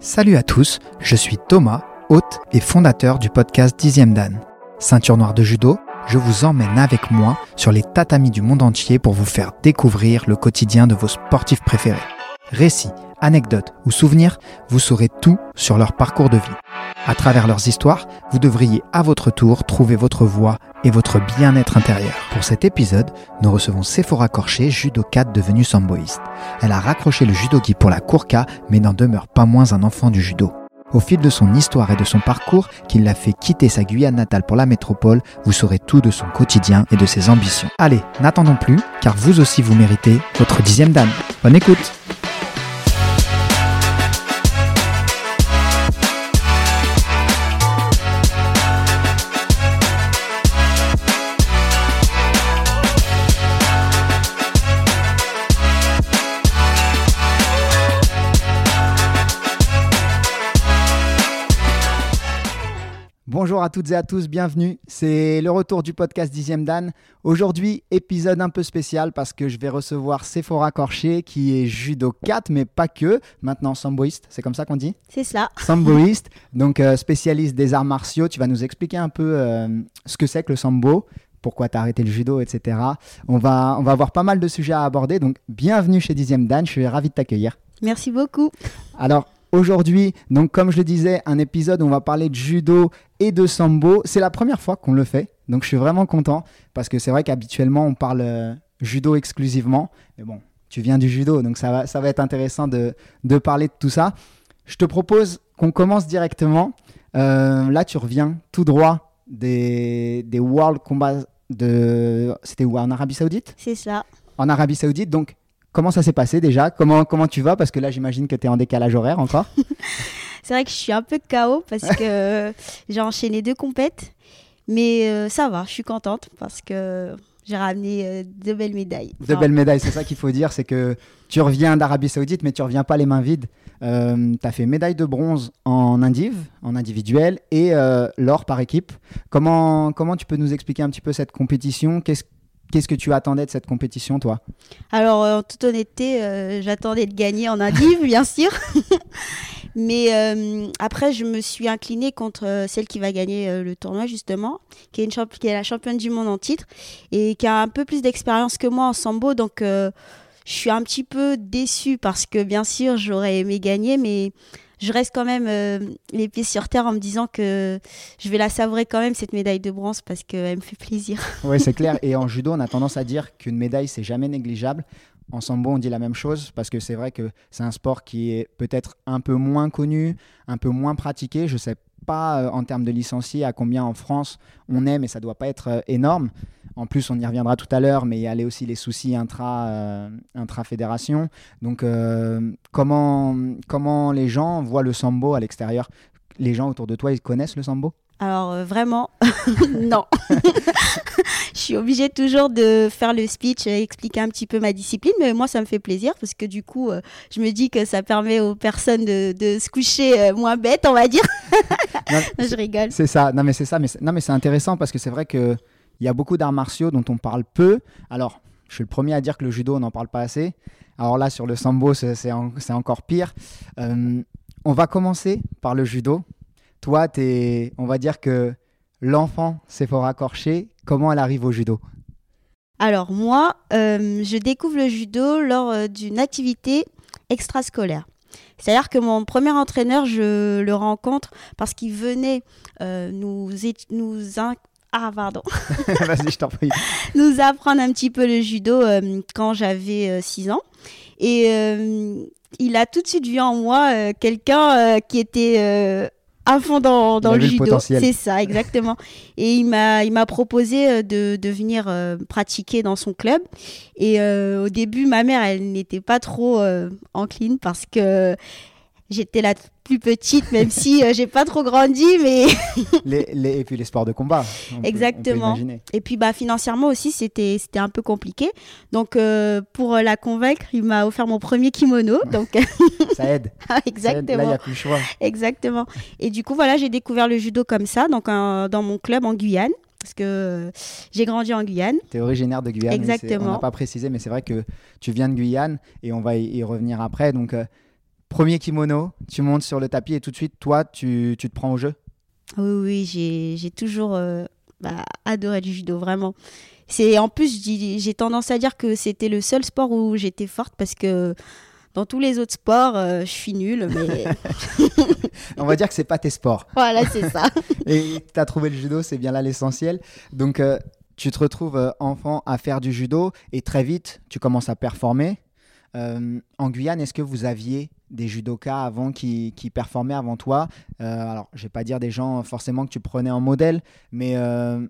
Salut à tous, je suis Thomas, hôte et fondateur du podcast Dixième Dan. Ceinture noire de judo, je vous emmène avec moi sur les tatamis du monde entier pour vous faire découvrir le quotidien de vos sportifs préférés. Récits, anecdotes ou souvenirs, vous saurez tout sur leur parcours de vie. À travers leurs histoires, vous devriez à votre tour trouver votre voie et votre bien-être intérieur. Pour cet épisode, nous recevons Sephora Corché, judokate devenue samboïste. Elle a raccroché le judogi pour la Kourka, mais n'en demeure pas moins un enfant du judo. Au fil de son histoire et de son parcours, qui l'a fait quitter sa Guyane natale pour la métropole, vous saurez tout de son quotidien et de ses ambitions. Allez, n'attendons plus, car vous aussi vous méritez votre dixième dame. Bonne écoute Bonjour à toutes et à tous, bienvenue. C'est le retour du podcast Dixième Dan. Aujourd'hui, épisode un peu spécial parce que je vais recevoir Sephora Corché qui est judo 4, mais pas que. Maintenant, samboïste, c'est comme ça qu'on dit? C'est ça. Samboïste, donc euh, spécialiste des arts martiaux. Tu vas nous expliquer un peu euh, ce que c'est que le sambo, pourquoi tu as arrêté le judo, etc. On va, on va avoir pas mal de sujets à aborder. Donc, bienvenue chez Dixième Dan. Je suis ravi de t'accueillir. Merci beaucoup. Alors, Aujourd'hui, donc comme je le disais, un épisode où on va parler de judo et de sambo. C'est la première fois qu'on le fait, donc je suis vraiment content parce que c'est vrai qu'habituellement on parle euh, judo exclusivement, mais bon, tu viens du judo, donc ça va, ça va être intéressant de, de parler de tout ça. Je te propose qu'on commence directement. Euh, là, tu reviens tout droit des, des World Combats de. C'était où? En Arabie Saoudite? C'est ça. En Arabie Saoudite, donc Comment ça s'est passé déjà? Comment, comment tu vas? Parce que là, j'imagine que tu es en décalage horaire encore. c'est vrai que je suis un peu KO parce que j'ai enchaîné deux compètes. Mais euh, ça va, je suis contente parce que j'ai ramené euh, deux belles médailles. Deux belles médailles, c'est ça qu'il faut dire. C'est que tu reviens d'Arabie Saoudite, mais tu reviens pas les mains vides. Euh, tu as fait médaille de bronze en indiv, en individuel, et l'or par équipe. Comment, comment tu peux nous expliquer un petit peu cette compétition? Qu'est-ce Qu'est-ce que tu attendais de cette compétition, toi? Alors, en toute honnêteté, euh, j'attendais de gagner en indiv, bien sûr. Mais euh, après, je me suis inclinée contre euh, celle qui va gagner le tournoi, justement, qui est, qui est la championne du monde en titre et qui a un peu plus d'expérience que moi en sambo. Donc, je suis un petit peu déçue parce que, bien sûr, j'aurais aimé gagner, mais je reste quand même euh, les pieds sur terre en me disant que je vais la savourer quand même, cette médaille de bronze, parce qu'elle me fait plaisir. Oui, c'est clair. Et en judo, on a tendance à dire qu'une médaille, c'est jamais négligeable. En sambo, on dit la même chose parce que c'est vrai que c'est un sport qui est peut-être un peu moins connu, un peu moins pratiqué. Je sais pas euh, en termes de licenciés à combien en France on est, mais ça doit pas être euh, énorme. En plus, on y reviendra tout à l'heure, mais il y a aussi les soucis intra, euh, intra-fédération. Donc, euh, comment, comment les gens voient le sambo à l'extérieur? Les gens autour de toi, ils connaissent le sambo? Alors euh, vraiment, non. je suis obligée toujours de faire le speech et expliquer un petit peu ma discipline, mais moi ça me fait plaisir parce que du coup, je me dis que ça permet aux personnes de, de se coucher moins bêtes, on va dire. je rigole. C'est ça, non mais c'est ça, mais non mais c'est intéressant parce que c'est vrai que il y a beaucoup d'arts martiaux dont on parle peu. Alors, je suis le premier à dire que le judo, on n'en parle pas assez. Alors là, sur le sambo, c'est encore pire. Euh, on va commencer par le judo. Toi, es, on va dire que l'enfant Sephora Corché, comment elle arrive au judo? Alors moi, euh, je découvre le judo lors euh, d'une activité extrascolaire. C'est-à-dire que mon premier entraîneur, je le rencontre parce qu'il venait nous, nous ah, pardon. Vas-y, je t'en prie. Nous apprendre un petit peu le judo euh, quand j'avais 6 euh, ans. Et euh, il a tout de suite vu en moi quelqu'un qui était à fond dans, dans le judo. C'est ça, exactement. et il m'a, il m'a proposé de, de venir pratiquer dans son club. Et au début, ma mère, elle n'était pas trop encline parce que j'étais la plus petite, même si euh, j'ai pas trop grandi, mais les, et puis les sports de combat. Exactement. et puis bah financièrement aussi c'était c'était un peu compliqué. Donc euh, pour la convaincre, il m'a offert mon premier kimono. Donc ça aide. Exactement. Là il y a plus le choix. Exactement. Et du coup voilà j'ai découvert le judo comme ça, donc dans mon club en Guyane parce que j'ai grandi en Guyane. Tu es originaire de Guyane. Exactement. On n'a pas précisé, mais c'est vrai que tu viens de Guyane et on va y, revenir après. Donc, euh, Premier kimono, tu montes sur le tapis et tout de suite, toi, tu, tu te prends au jeu Oui, oui, j'ai toujours euh, bah, adoré le judo, vraiment. C'est En plus, j'ai tendance à dire que c'était le seul sport où j'étais forte parce que dans tous les autres sports, euh, je suis nulle, mais On va dire que c'est pas tes sports. voilà, c'est ça. Et tu as trouvé le judo, c'est bien là l'essentiel. Donc, euh, tu te retrouves enfant à faire du judo et très vite, tu commences à performer. Euh, en Guyane, est-ce que vous aviez des judokas avant qui, qui performaient avant toi Euh, Alors, je vais pas dire des gens forcément que tu prenais en modèle, mais euh,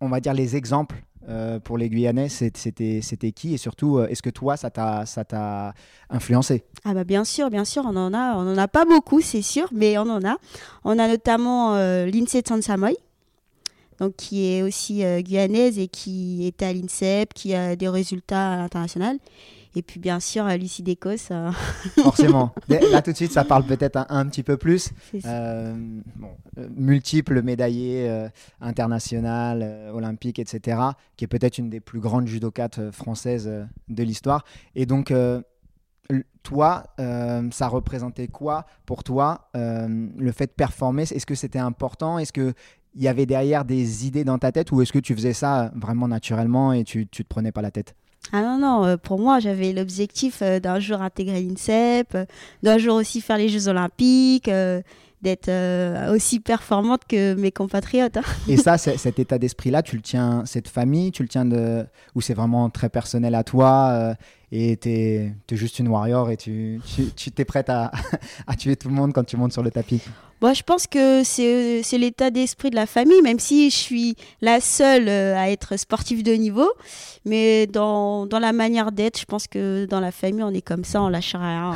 on va dire les exemples euh, pour les Guyanais, c'était qui? Et surtout, est-ce que toi, ça t'a influencé? Ah bah bien sûr, bien sûr, on en a, on en a pas beaucoup, c'est sûr, mais on en a. On a notamment l'INSEE de donc qui est aussi guyanaise et qui était à l'INSEP, qui a des résultats à l'international. Et puis bien sûr, euh, Lucie Décos, euh, Forcément. Là, tout de suite, ça parle peut-être un, un petit peu plus. Euh, bon, euh, multiple médaillé euh, international, euh, olympique, etc., qui est peut-être une des plus grandes judokates euh, françaises euh, de l'histoire. Et donc, euh, toi, euh, ça représentait quoi pour toi euh, le fait de performer? Est-ce que c'était important? Est-ce que il y avait derrière des idées dans ta tête? Ou est-ce que tu faisais ça euh, vraiment naturellement et tu, tu te prenais pas la tête? Ah non, non, euh, pour moi, j'avais l'objectif euh, d'un jour intégrer l'INSEP, euh, d'un jour aussi faire les Jeux Olympiques, d'être aussi performante que mes compatriotes. hein. Et ça, cet état d'esprit-là, tu le tiens, cette famille, tu le tiens de, ou c'est vraiment très personnel à toi et t'es es juste une warrior et tu tu tu- t'es prête à, à tuer tout le monde quand tu montes sur le tapis. Bon, je pense que c'est l'état d'esprit de la famille, même si je suis la seule euh, à être sportive de niveau. Mais dans, dans la manière d'être, je pense que dans la famille, on est comme ça, on lâche rien.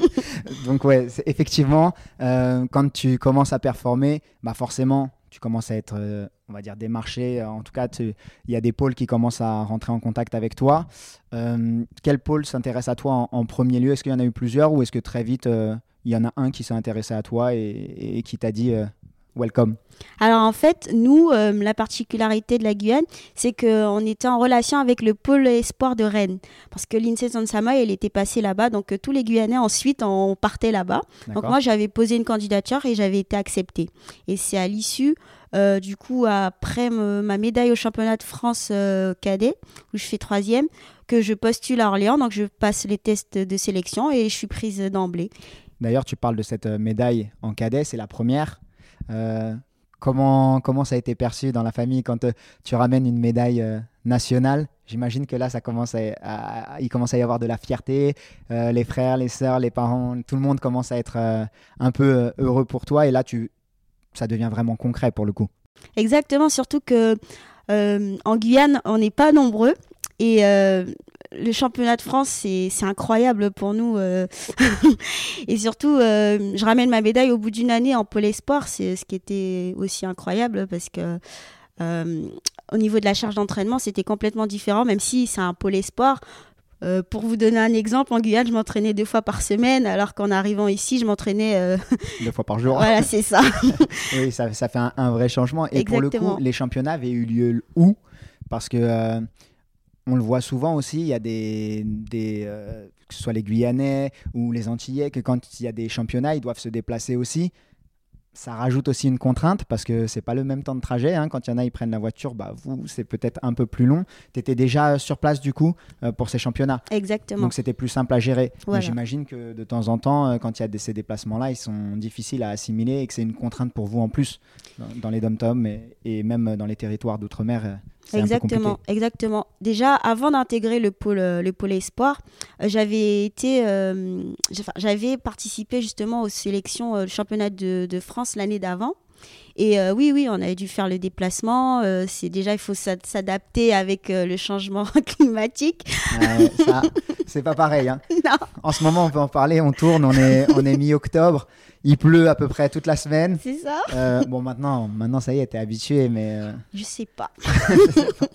Donc ouais, effectivement, euh, quand tu commences à performer, bah forcément, tu commences à être, euh, on va dire, démarché. En tout cas, il y a des pôles qui commencent à rentrer en contact avec toi. Euh, quel pôle s'intéresse à toi en, premier lieu? Est-ce qu'il y en a eu plusieurs ou est-ce que très vite, euh, il y en a un qui s'est intéressé à toi et, qui t'a dit euh, welcome Alors en fait, nous, euh, la particularité de la Guyane, c'est qu'on était en relation avec le pôle espoir de Rennes. Parce que l'INSEE Sansama, elle était passée là-bas. Donc euh, tous les Guyanais, ensuite, on partait là-bas. Donc moi, j'avais posé une candidature et j'avais été acceptée. Et c'est à l'issue, euh, du coup, après ma médaille au championnat de France cadet, où je fais troisième, que je postule à Orléans. Donc je passe les tests de sélection et je suis prise d'emblée. D'ailleurs, tu parles de cette médaille en cadet, c'est la première. Euh, comment, comment ça a été perçu dans la famille quand euh, tu ramènes une médaille euh, nationale? J'imagine que là, ça commence à, il commence à y avoir de la fierté. Les frères, les sœurs, les parents, tout le monde commence à être un peu heureux pour toi. Et là, tu, ça devient vraiment concret pour le coup. Exactement, surtout que en Guyane, on n'est pas nombreux. Et le championnat de France, c'est incroyable pour nous. euh. et surtout, euh, je ramène ma médaille au bout d'une année en pôle espoir, c'est ce qui était aussi incroyable parce que euh, au niveau de la charge d'entraînement, c'était complètement différent, même si c'est un pôle espoir. Euh, pour vous donner un exemple, en Guyane, je m'entraînais deux fois par semaine, alors qu'en arrivant ici, je m'entraînais. euh, Deux fois par jour. voilà, c'est ça. Oui, ça, ça fait un, un vrai changement. Et pour le coup, les championnats avaient eu lieu où? Parce que euh, on le voit souvent aussi, il y a des, des euh, que ce soit les Guyanais ou les Antillais, que quand il y a des championnats, ils doivent se déplacer aussi. Ça rajoute aussi une contrainte parce que c'est pas le même temps de trajet. hein. Quand il y en a, ils prennent la voiture, bah vous, c'est peut-être un peu plus long. Tu étais déjà sur place du coup euh, pour ces championnats. Exactement. Donc c'était plus simple à gérer. Voilà. j'imagine que de temps en temps, euh, quand il y a des- ces déplacements-là, ils sont difficiles à assimiler et que c'est une contrainte pour vous en plus dans, dans les dom-toms et, et même dans les territoires d'outre-mer. Exactement, exactement. Déjà, avant d'intégrer le pôle, euh, le pôle espoir, euh, j'avais été, euh, j'avais participé justement aux sélections euh, championnat de, de France l'année d'avant. Et oui, oui, on avait dû faire le déplacement. c'est déjà, il faut s'ad- s'adapter avec le changement climatique. Ouais, ça, c'est pas pareil. hein. Non. En ce moment, on peut en parler. On tourne. On est, on est mi-octobre. Il pleut à peu près toute la semaine. C'est ça Euh, bon, maintenant, maintenant, ça y est, t'es habitué, mais euh, Je sais pas.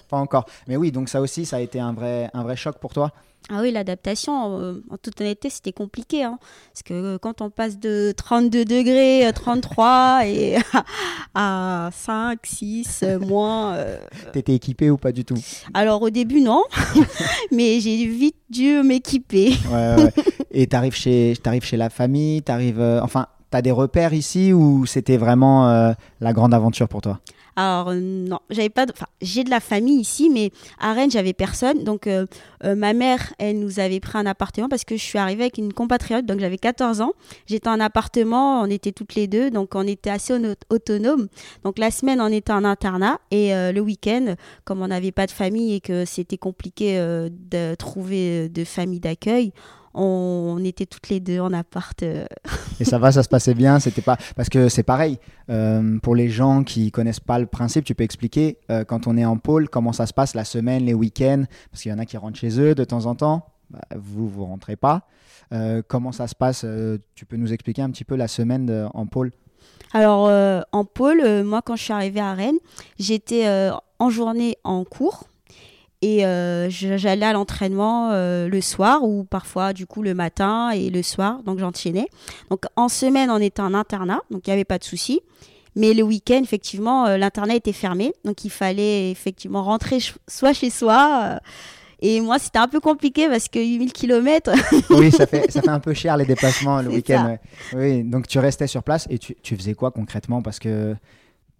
pas encore. Mais oui, donc ça aussi, ça a été un vrai, un vrai choc pour toi. Ah oui, l'adaptation, euh, en toute honnêteté, c'était compliqué. hein. parce que euh, quand on passe de 32 degrés, euh, 33 et à 5, 6, euh, moins. euh, T'étais équipé ou pas du tout? Alors au début, non. mais j'ai vite dû m'équiper. Ouais, ouais. Et tu arrives chez, arrives chez la famille, t'arrives, euh, enfin, des repères ici ou c'était vraiment euh, la grande aventure pour toi? Alors euh, non, j'avais pas, enfin j'ai de la famille ici, mais à Rennes j'avais personne. Donc euh, ma mère, elle nous avait pris un appartement parce que je suis arrivée avec une compatriote, donc j'avais 14 ans. J'étais en appartement, on était toutes les deux, donc on était assez autonomes. Donc la semaine on était en internat et le week-end, comme on n'avait pas de famille et que c'était compliqué de trouver de famille d'accueil, on, était toutes les deux en appart. Euh. Et ça va, ça se passait bien. C'était pas parce que c'est pareil euh, pour les gens qui connaissent pas le principe. Tu peux expliquer euh, quand on est en pôle comment ça se passe la semaine, les week-ends, parce qu'il y en a qui rentrent chez eux de temps en temps. Bah, vous vous rentrez pas. comment ça se passe Tu peux nous expliquer un petit peu la semaine en pôle? Alors en pôle, moi quand je suis arrivée à Rennes, j'étais en journée en cours et euh, j'allais à l'entraînement euh, le soir ou parfois du coup le matin et le soir. Donc j'enchaînais. Donc en semaine, on était en internat, donc il n'y avait pas de souci. Mais le week-end, effectivement, euh, l'internat était fermé. Donc il fallait effectivement rentrer soit chez soi. et moi, c'était un peu compliqué parce que 8000 km. oui, ça fait, ça fait un peu cher les déplacements le week-end. Oui, donc tu restais sur place et tu, tu faisais quoi concrètement? Parce que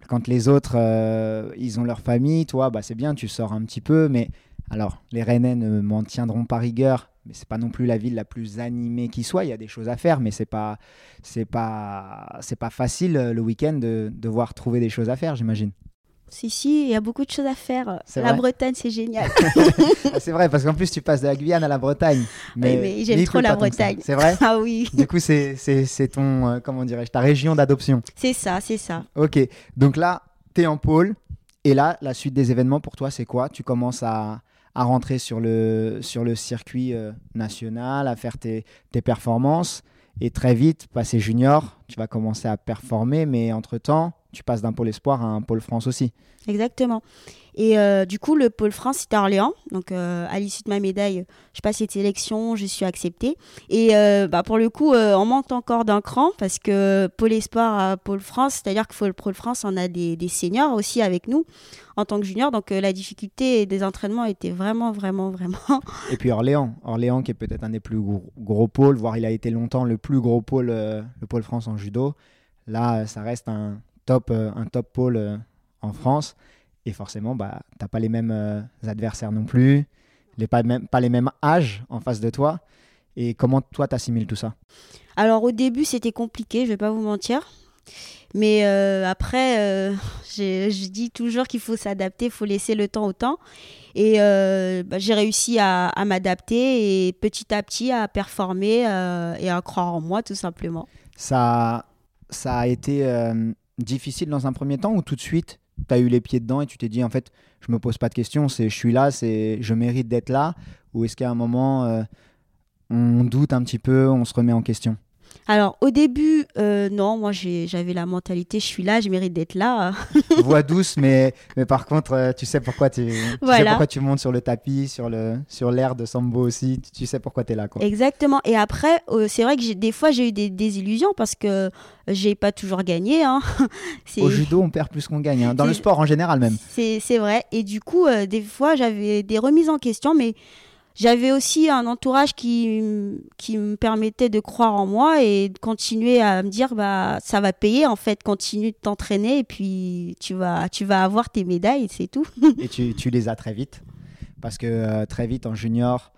quand les autres, euh, ils ont leur famille, toi, bah, c'est bien, tu sors un petit peu. Mais alors, les Rennais ne m'en tiendront pas rigueur. Mais c'est pas non plus la ville la plus animée qui soit. Il y a des choses à faire, mais c'est pas, c'est pas, c'est pas facile euh, le week-end de devoir trouver des choses à faire, j'imagine. Si, si, il y a beaucoup de choses à faire. La Bretagne, c'est génial. c'est vrai, parce qu'en plus, tu passes de la Guyane à la Bretagne. Mais, mais j'aime trop la Bretagne. C'est vrai Ah oui. Du coup, c'est ton, euh, comment dirais-je, ta région d'adoption. C'est ça, c'est ça. Ok, donc là, tu es en pôle. Et là, la suite des événements pour toi, c'est quoi? Tu commences à, à, rentrer sur le, sur le circuit euh, national, à faire tes, tes performances. Et très vite, passer junior, tu vas commencer à performer, mais entre-temps, tu passes d'un pôle espoir à un pôle France aussi. Exactement. Et euh, du coup, le pôle France, c'était à Orléans. Donc, euh, à l'issue de ma médaille, je passe cette sélection, je suis acceptée. Et euh, bah, pour le coup, on manque encore d'un cran parce que pôle espoir à pôle France, c'est-à-dire que le pôle France, on a des, seniors aussi avec nous en tant que junior. Donc, la difficulté des entraînements était vraiment, vraiment, vraiment. Et puis Orléans, Orléans qui est peut-être un des plus gros, pôles, voire il a été longtemps le plus gros pôle, le pôle France en judo. Là, ça reste un top, un top pôle en France. Et forcément, bah, tu n'as pas les mêmes euh, adversaires non plus, les, pas, même, pas les mêmes âges en face de toi. Et comment toi, tu assimiles tout ça? Alors au début, c'était compliqué, je vais pas vous mentir. Mais euh, après, euh, je dis toujours qu'il faut s'adapter, il faut laisser le temps au temps. Et bah, j'ai réussi à, à m'adapter et petit à petit à performer et à croire en moi, tout simplement. Ça, ça a été difficile dans un premier temps ou tout de suite tu as eu les pieds dedans et tu t'es dit en fait je me pose pas de questions c'est je suis là c'est je mérite d'être là ou est-ce qu'à un moment euh, on doute un petit peu on se remet en question? Alors, au début, euh, non, moi j'avais la mentalité, je suis là, je mérite d'être là. Voix douce, mais, mais par contre, euh, tu sais pourquoi tu, sais pourquoi tu montes sur le tapis, sur l'air sur de Sambo aussi, tu, sais pourquoi tu es là. Quoi. Exactement. Et après, euh, c'est vrai que des fois j'ai eu des désillusions parce que j'ai pas toujours gagné. Hein. Au judo, on perd plus qu'on gagne, hein. dans le sport en général même. C'est vrai. Et du coup, des fois j'avais des remises en question, mais j'avais aussi un entourage qui, qui me permettait de croire en moi et de continuer à me dire bah ça va payer en fait, continue de t'entraîner et puis tu vas, tu vas avoir tes médailles, c'est tout. et tu, les as très vite? Parce que euh, très vite en junior,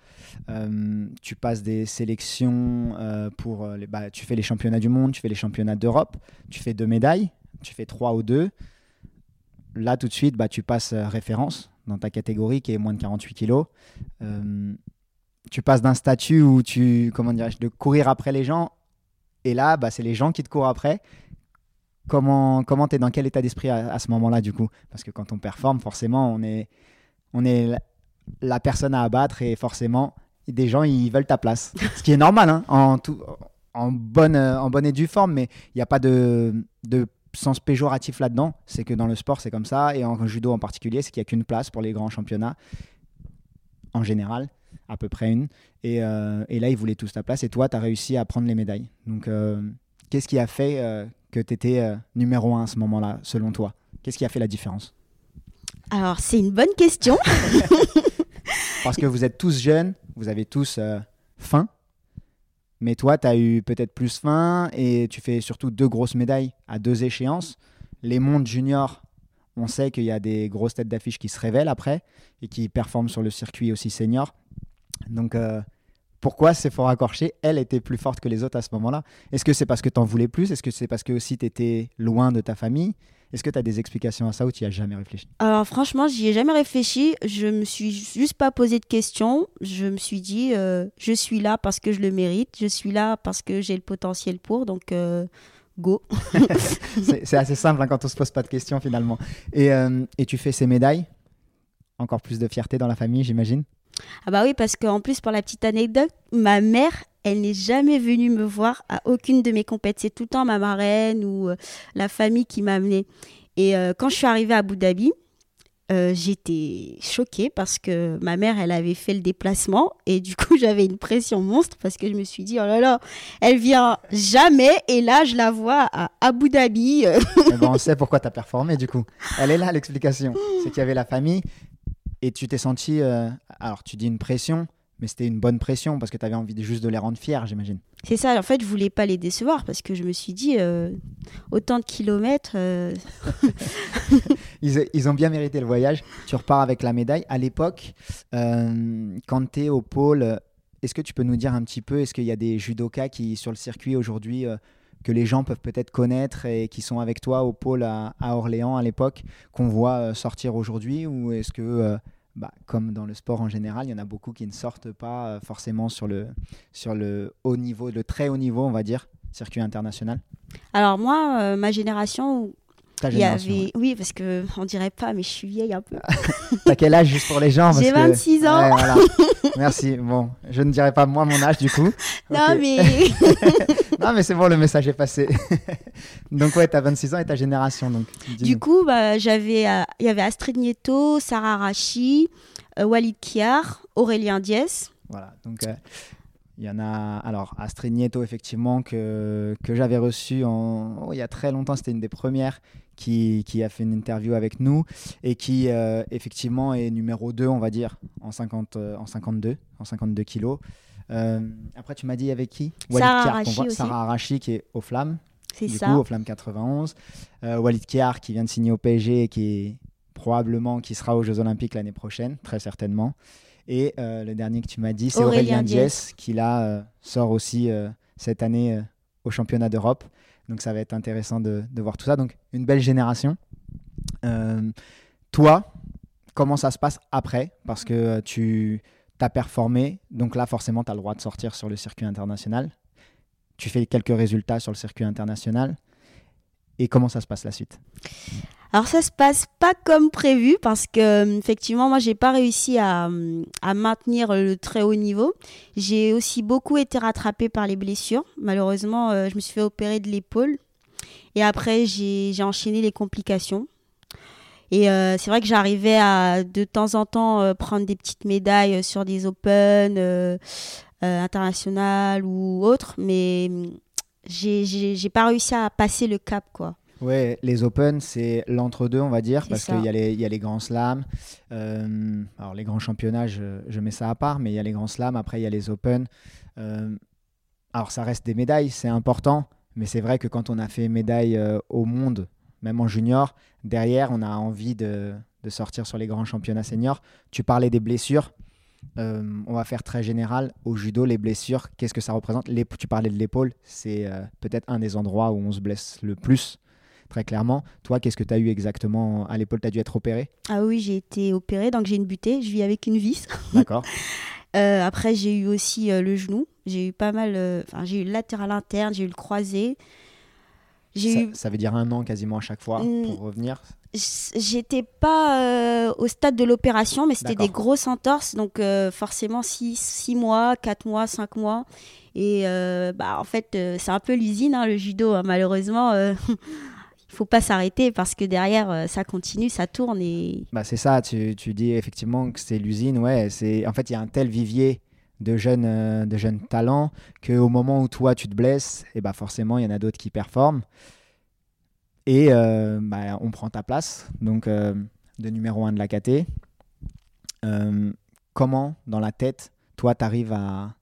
euh, tu passes des sélections euh, pour les, bah, tu fais les championnats du monde, tu fais les championnats d'Europe, tu fais deux médailles, tu fais trois ou deux. Là tout de suite, bah, tu passes référence dans ta catégorie qui est moins de 48 kilos. Euh, tu passes d'un statut où tu, comment dirais-je, de courir après les gens, et là, bah, c'est les gens qui te courent après. Comment comment es dans quel état d'esprit à, ce moment-là du coup? Parce que quand on performe, forcément, on est on est la, personne à abattre et forcément des gens ils veulent ta place. Ce qui est normal hein, en tout en bonne en bonne et due forme, mais il n'y a pas de, de sens péjoratif là-dedans, c'est que dans le sport, c'est comme ça, et en judo en particulier, c'est qu'il n'y a qu'une place pour les grands championnats, en général, à peu près une. Et, euh, là, ils voulaient tous ta place, et toi, tu as réussi à prendre les médailles. Donc, euh, qu'est-ce qui a fait euh, que tu étais numéro un à ce moment-là, selon toi? Qu'est-ce qui a fait la différence? Alors, c'est une bonne question. Parce que vous êtes tous jeunes, vous avez tous faim, Mais toi, tu as eu peut-être plus faim et tu fais surtout deux grosses médailles à deux échéances. Les mondes juniors, on sait qu'il y a des grosses têtes d'affiche qui se révèlent après et qui performent sur le circuit aussi senior. Donc, euh, pourquoi Sephora Corché, elle était plus forte que les autres à ce moment-là Est-ce que c'est parce que tu en voulais plus? Est-ce que c'est parce que aussi tu étais loin de ta famille? Est-ce que tu as des explications à ça ou tu n'y as jamais réfléchi? Alors franchement, j'y ai jamais réfléchi. Je me suis juste pas posé de questions. Je me suis dit, euh, je suis là parce que je le mérite. Je suis là parce que j'ai le potentiel pour. Donc, euh, go. c'est assez simple hein, quand on se pose pas de questions finalement. Et, euh, et tu fais ces médailles? Encore plus de fierté dans la famille, j'imagine? Ah bah oui, parce qu'en plus, pour la petite anecdote, ma mère, elle n'est jamais venue me voir à aucune de mes compètes. C'est tout le temps ma marraine ou euh, la famille qui m'a amenée. Et euh, quand je suis arrivée à Abu Dhabi, euh, j'étais choquée parce que ma mère, elle avait fait le déplacement et du coup, j'avais une pression monstre parce que je me suis dit, oh là là, elle vient jamais et là, je la vois à Abu Dhabi. Eh ben, on sait pourquoi tu as performé du coup. Elle est là l'explication. C'est qu'il y avait la famille et tu t'es senti, euh, alors tu dis une pression, mais c'était une bonne pression parce que tu avais envie de, juste de les rendre fiers, j'imagine. C'est ça, en fait, je voulais pas les décevoir parce que je me suis dit, euh, autant de kilomètres. Euh, ils, ils, ont bien mérité le voyage. Tu repars avec la médaille. À l'époque, quand tu es au pôle, est-ce que tu peux nous dire un petit peu, est-ce qu'il y a des judokas qui, sur le circuit aujourd'hui, que les gens peuvent peut-être connaître et qui sont avec toi au pôle à, Orléans à l'époque, qu'on voit euh, sortir aujourd'hui Ou est-ce que, euh, bah, comme dans le sport en général, il y en a beaucoup qui ne sortent pas euh, forcément sur le, sur le haut niveau, le très haut niveau, on va dire, circuit international Alors moi, ma génération, il y avait... Oui, parce que on dirait pas, mais je suis vieille un peu. T'as quel âge juste pour les gens J'ai 26 ans. Merci. Bon, je ne dirais pas moi mon âge du coup. Non, mais. non, mais c'est bon, le message est passé. donc, ouais, t'as 26 ans et ta génération. Donc, du coup, bah, j'avais, euh, il y avait Astrid Nieto, Sarah Rachi, euh, Walid Kiar, Aurélien Diès. Voilà, donc. Euh, il y en a, alors Astrid Nieto, effectivement, que, que j'avais reçu en, oh, il y a très longtemps, c'était une des premières qui, qui, a fait une interview avec nous et qui, euh, effectivement, est numéro 2, on va dire, en, 50, euh, en 52, en 52 kilos. Euh, après, tu m'as dit avec qui? Sarah Arachi Sarah Arachi qui est au Flamme. C'est ça. Coup, au Flamme 91. Walid Kiar qui vient de signer au PSG et qui est probablement qui sera aux Jeux Olympiques l'année prochaine, très certainement. Et euh, le dernier que tu m'as dit, c'est Aurélien, Diès, qui là euh, sort aussi euh, cette année au championnat d'Europe. Donc ça va être intéressant de, voir tout ça. Donc une belle génération. toi, comment ça se passe après? Parce que tu as performé, donc là forcément tu as le droit de sortir sur le circuit international. Tu fais quelques résultats sur le circuit international. Et comment ça se passe la suite? Alors ça se passe pas comme prévu parce que euh, effectivement moi j'ai pas réussi à, à, maintenir le très haut niveau. J'ai aussi beaucoup été rattrapée par les blessures. Malheureusement euh, je me suis fait opérer de l'épaule et après j'ai enchaîné les complications. Et euh, c'est vrai que j'arrivais à de temps en temps prendre des petites médailles sur des Open internationales ou autres, mais j'ai pas réussi à passer le cap quoi. Ouais, les Open, c'est l'entre-deux, on va dire, parce qu'il y, a les, y a les grands slams. Euh, alors, les grands championnats, je, mets ça à part, mais il y a les grands slams, après, il y a les Open. Euh, alors, ça reste des médailles, c'est important, mais c'est vrai que quand on a fait médaille euh, au monde, même en junior, derrière, on a envie de, de, sortir sur les grands championnats seniors. Tu parlais des blessures. on va faire très général. Au judo, les blessures, qu'est-ce que ça représente? Les, Tu parlais de l'épaule, c'est peut-être un des endroits où on se blesse le plus très clairement. Toi, qu'est-ce que tu as eu exactement à l'épaule? Tu as dû être opéré? Ah oui, j'ai été opéré, donc j'ai une butée. Je vis avec une vis. D'accord. Euh, après, j'ai eu aussi euh, le genou. J'ai eu pas mal. Euh, enfin, j'ai eu le latéral interne, j'ai eu le croisé. Ça, eu... ça, veut dire un an quasiment à chaque fois mmh. pour revenir J'étais pas au stade de l'opération, mais c'était des grosses entorses, donc forcément 6 mois, 4 mois, 5 mois. Et bah, en fait, c'est un peu l'usine, hein, le judo, hein, malheureusement. il faut pas s'arrêter parce que derrière euh, ça continue, ça tourne et. Bah c'est ça, tu, tu, dis effectivement que c'est l'usine, ouais. C'est en fait il y a un tel vivier de jeunes euh, de jeunes talents qu'au moment où toi tu te blesses, et bah forcément il y en a d'autres qui performent et euh, bah, on prend ta place donc de numéro 1 de la KT. comment dans la tête toi tu arrives à,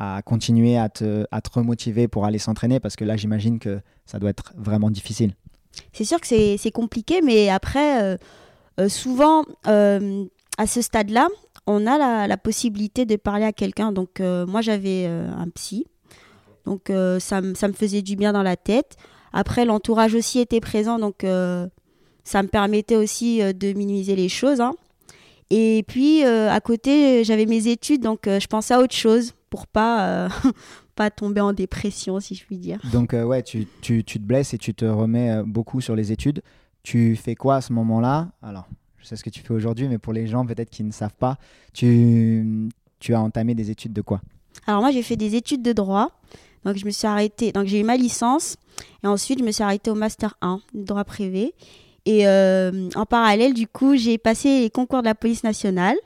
à continuer à te, à te remotiver pour aller s'entraîner? Parce que là, j'imagine que ça doit être vraiment difficile. C'est sûr que c'est compliqué, mais après, euh, euh, souvent, euh, à ce stade-là, on a la, possibilité de parler à quelqu'un. Donc, moi, j'avais un psy. Donc, ça, ça, me faisait du bien dans la tête. Après, l'entourage aussi était présent. Donc, ça me permettait aussi de minimiser les choses. Hein. Et puis, à côté, j'avais mes études. Donc, je pensais à autre chose pour pas pas tomber en dépression, si je puis dire. Donc, euh, ouais, tu, tu, te blesses et tu te remets euh, beaucoup sur les études. Tu fais quoi à ce moment-là? Alors, je sais ce que tu fais aujourd'hui, mais pour les gens peut-être qui ne savent pas, tu, as entamé des études de quoi? Alors, moi, j'ai fait des études de droit. Donc, je me suis arrêtée. Donc, j'ai eu ma licence. Et ensuite, je me suis arrêtée au Master 1, droit privé. Et euh, en parallèle, du coup, j'ai passé les concours de la police nationale.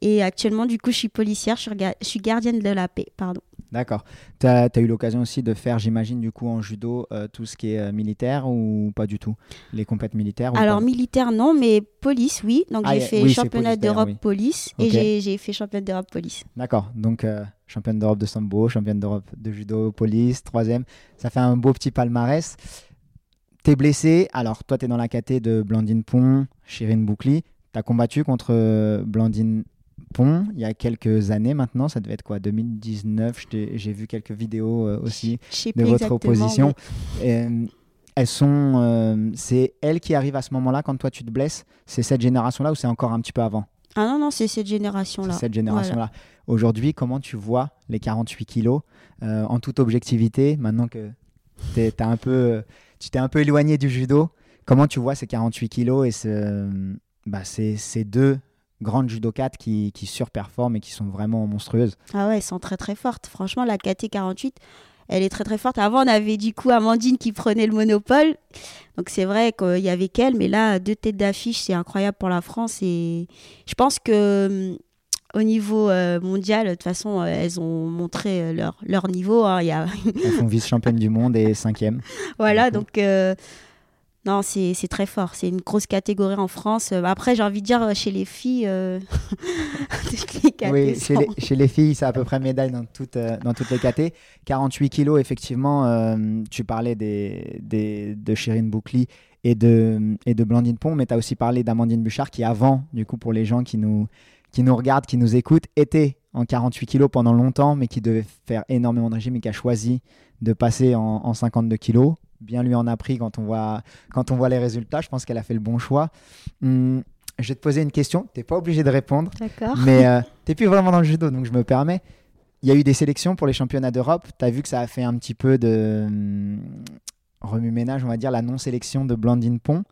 Et actuellement, du coup, je suis policière, je suis gardienne de la paix. Pardon. D'accord. Tu as, eu l'occasion aussi de faire, j'imagine, du coup, en judo, euh, tout ce qui est euh, militaire ou pas du tout? Les compètes militaires Alors, militaire, non, mais police, oui. Donc, ah, j'ai fait championnat d'Europe police et j'ai fait championnat d'Europe police. D'accord. Donc, euh, championne d'Europe de sambo, championne d'Europe de judo, police, troisième. Ça fait un beau petit palmarès. T'es blessé. Alors, toi, tu es dans la caté de Blandine Pont, Chirine Boucli. Tu as combattu contre Blandine Pont il y a quelques années maintenant, ça devait être quoi 2019, j'ai vu quelques vidéos euh, aussi de votre opposition. Euh, elles sont, euh, c'est elle qui arrive à ce moment-là quand toi tu te blesses? C'est cette génération-là ou c'est encore un petit peu avant? Ah non non, c'est cette génération-là. Cette génération-là. Aujourd'hui, comment tu vois les 48 kilos en toute objectivité maintenant que es, un peu, tu t'es un peu éloigné du judo Comment tu vois ces 48 kilos et ce, bah, ces, ces deux grandes judokates qui, qui surperforment et qui sont vraiment monstrueuses. Ah ouais, elles sont très très fortes. Franchement, la KT48, elle est très très forte. Avant, on avait du coup Amandine qui prenait le monopole. Donc c'est vrai qu'il y avait qu'elle, mais là, deux têtes d'affiche, c'est incroyable pour la France. Et je pense que hum, au niveau euh, mondial, de toute façon, euh, elles ont montré euh, leur, leur niveau. Hein. Y a... elles sont vice-championnes du monde et cinquième. Voilà, donc non, c'est très fort. C'est une grosse catégorie en France. Euh, après, j'ai envie de dire, euh, chez les filles, euh, oui, chez les, filles, c'est à peu près médaille dans, toutes dans toutes les catés. 48 kilos, effectivement, tu parlais des, des, de Chérine Boucli et de, et de Blandine Pont, mais tu as aussi parlé d'Amandine Bouchard qui, avant, du coup, pour les gens qui nous, qui nous regardent, qui nous écoutent, était en 48 kilos pendant longtemps, mais qui devait faire énormément de régime et qui a choisi de passer en, en 52 kilos bien lui en a pris quand on voit, quand on voit les résultats. Je pense qu'elle a fait le bon choix. Hum, je vais te poser une question. Tu n'es pas obligé de répondre. D'accord. Mais euh, tu n'es plus vraiment dans le judo, donc je me permets. Il y a eu des sélections pour les championnats d'Europe. Tu as vu que ça a fait un petit peu de hum, remue-ménage, on va dire, la non-sélection de Blandine Pont.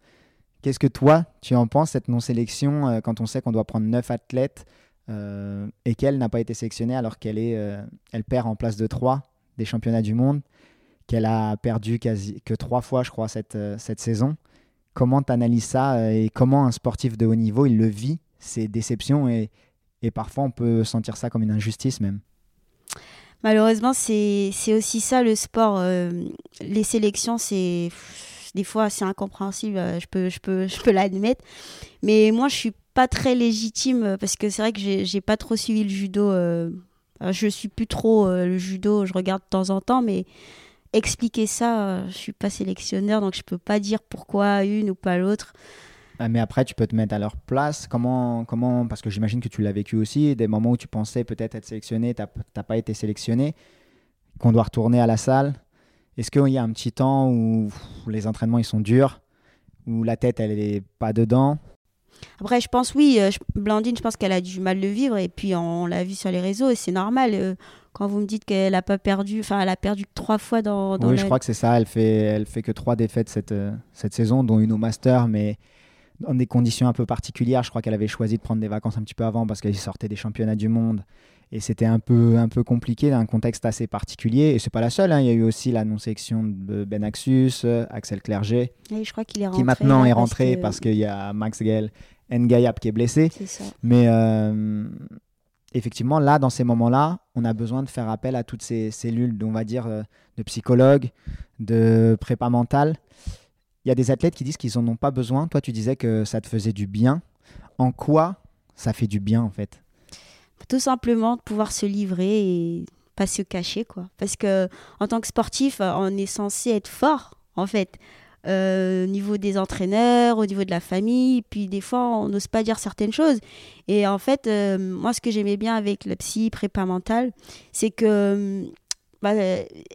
Qu'est-ce que toi, tu en penses, cette non-sélection, euh, quand on sait qu'on doit prendre 9 athlètes euh, et qu'elle n'a pas été sélectionnée alors qu'elle est, elle perd en place de 3 des championnats du monde? Qu'elle a perdu quasi que trois fois, je crois, cette, euh, cette saison. Comment tu analyses ça euh, et comment un sportif de haut niveau, il le vit, ces déceptions et, et parfois on peut sentir ça comme une injustice même? Malheureusement, c'est aussi ça le sport. Euh, les sélections, c'est des fois c'est incompréhensible, je peux, je peux, je peux l'admettre. Mais moi, je suis pas très légitime parce que c'est vrai que j'ai pas trop suivi le judo. je suis plus trop le judo, je regarde de temps en temps, mais expliquer ça, euh, je suis pas sélectionneur, donc je peux pas dire pourquoi une ou pas l'autre. Ah, mais après, tu peux te mettre à leur place. Comment, comment parce que j'imagine que tu l'as vécu aussi, des moments où tu pensais peut-être être sélectionné, tu n'as pas été sélectionné, qu'on doit retourner à la salle. Est-ce qu'il y a un petit temps où les entraînements ils sont durs, où la tête elle est pas dedans? Après, je pense, oui, euh, Blandine, je pense qu'elle a du mal de vivre. Et puis, on, l'a vu sur les réseaux, et c'est normal. Euh, quand vous me dites qu'elle a pas perdu, enfin elle a perdu trois fois dans. dans oui, je crois que c'est ça. Elle fait, elle fait que trois défaites cette, euh, cette saison, dont une au Master, mais dans des conditions un peu particulières. Je crois qu'elle avait choisi de prendre des vacances un petit peu avant parce qu'elle sortait des championnats du monde et c'était un peu, un peu compliqué dans un contexte assez particulier. Et c'est pas la seule. Hein. Il y a eu aussi la non-sélection de Ben Axus, Axel Clerget, je crois qu'il est qui maintenant est rentré parce qu'il y a Max Gell Ngayap qui est blessé. ça. Mais euh, effectivement, là, dans ces moments-là, on a besoin de faire appel à toutes ces cellules, on va dire, euh, de psychologues, de prépa mentale. Il y a des athlètes qui disent qu'ils n'en ont pas besoin. Toi, tu disais que ça te faisait du bien. En quoi ça fait du bien, en fait? Tout simplement de pouvoir se livrer et pas se cacher quoi. Parce que en tant que sportif, on est censé être fort en fait. Euh, au niveau des entraîneurs, au niveau de la famille, puis des fois on n'ose pas dire certaines choses. Et en fait, euh, moi ce que j'aimais bien avec le psy prépa mental, c'est que bah,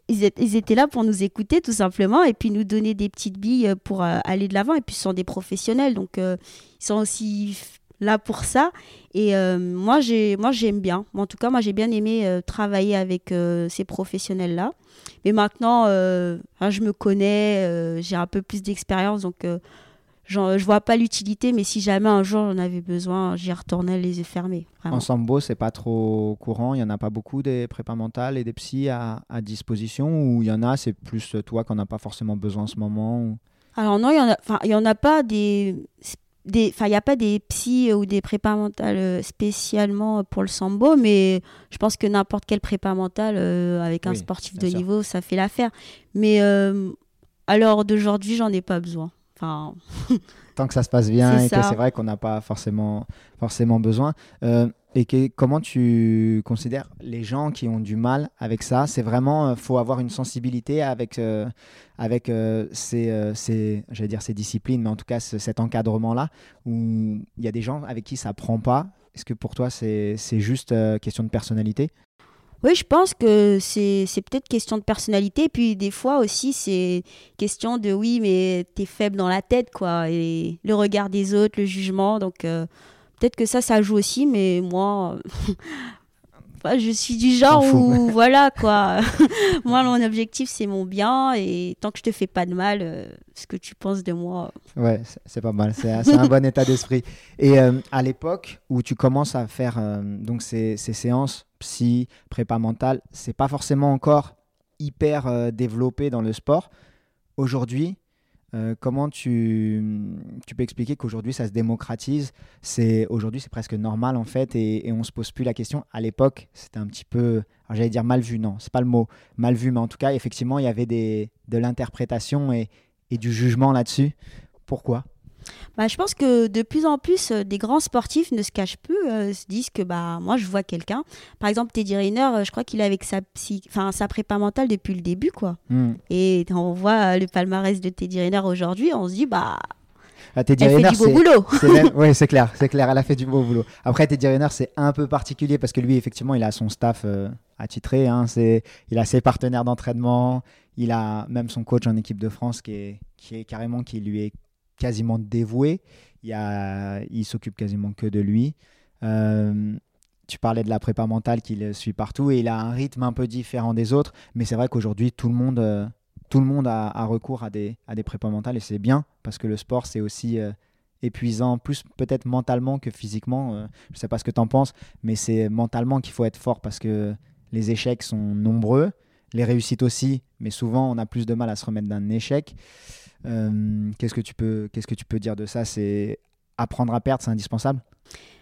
ils, étaient là pour nous écouter tout simplement et puis nous donner des petites billes pour aller de l'avant. Et puis ce sont des professionnels, donc ils sont aussi là pour ça. Et euh, moi, j'ai, moi, j'aime bien. En tout cas, moi, j'ai bien aimé euh, travailler avec euh, ces professionnels-là. Mais maintenant, je me connais, j'ai un peu plus d'expérience, donc je je vois pas l'utilité. Mais si jamais un jour j'en avais besoin, j'y retournais les yeux fermés. En Sambo, c'est pas trop courant. Il y en a pas beaucoup des prépas mentales et des psys à, à disposition. Ou il y en a, c'est plus toi qu'on n'a pas forcément besoin en ce moment. Alors non, il y en a. Enfin, il y en a pas des Enfin, il n'y a pas des psys ou des prépas mentales euh, spécialement pour le sambo, mais je pense que n'importe quel prépa mental euh, avec un sportif de niveau, ça fait l'affaire. Mais euh, à l'heure d'aujourd'hui, j'en ai pas besoin. Enfin... Tant que ça se passe bien et que c'est vrai qu'on n'a pas forcément, forcément besoin. Et comment tu considères les gens qui ont du mal avec ça C'est vraiment, il euh, faut avoir une sensibilité avec, euh, avec euh, ces, ces, dire ces disciplines, mais en tout cas cet encadrement-là, où il y a des gens avec qui ça prend pas. Est-ce que pour toi c'est juste question de personnalité? Oui, je pense que c'est peut-être question de personnalité. Puis des fois aussi, c'est question de oui, mais tu es faible dans la tête, quoi. Et le regard des autres, le jugement. Donc, Peut-être que ça, ça joue aussi, mais moi, je suis du genre où, voilà, quoi. moi, mon objectif, c'est mon bien, et tant que je te fais pas de mal, euh, ce que tu penses de moi. Ouais, c'est pas mal, c'est un bon état d'esprit. Et euh, à l'époque où tu commences à faire euh, donc ces, ces, séances psy, prépa mentale, c'est pas forcément encore hyper développé dans le sport. Aujourd'hui, euh, comment tu, peux expliquer qu'aujourd'hui ça se démocratise? C'est aujourd'hui c'est presque normal en fait et, et on se pose plus la question. À l'époque c'était un petit peu, j'allais dire mal vu, non, c'est pas le mot mal vu, mais en tout cas effectivement il y avait de l'interprétation et du jugement là-dessus. Pourquoi? Bah, je pense que de plus en plus, euh, des grands sportifs ne se cachent plus, euh, se disent que bah, moi, je vois quelqu'un. Par exemple, Teddy Riner, euh, je crois qu'il est avec sa, psy... enfin, sa prépa mentale depuis le début. quoi. Hmm. Et on voit le palmarès de Teddy Riner aujourd'hui, on se dit, bah. Ah, Teddy elle fait du beau boulot. oui, c'est clair, c'est clair, elle a fait du beau boulot. Après, Teddy Riner, c'est un peu particulier parce que lui, effectivement, il a son staff attitré. Hein, il a ses partenaires d'entraînement, il a même son coach en équipe de France qui est, qui est carrément qui lui est quasiment dévoué. Il, s'occupe quasiment que de lui. Euh, tu parlais de la prépa mentale qu'il suit partout et il a un rythme un peu différent des autres. Mais c'est vrai qu'aujourd'hui, tout le monde, euh, tout le monde a, recours à des, à des mentales et c'est bien parce que le sport, c'est aussi euh, épuisant, plus peut-être mentalement que physiquement. je ne sais pas ce que tu en penses, mais c'est mentalement qu'il faut être fort parce que les échecs sont nombreux, les réussites aussi, mais souvent on a plus de mal à se remettre d'un échec. Euh, qu'est-ce que tu peux qu'est-ce que tu peux dire de ça? C'est apprendre à perdre, c'est indispensable?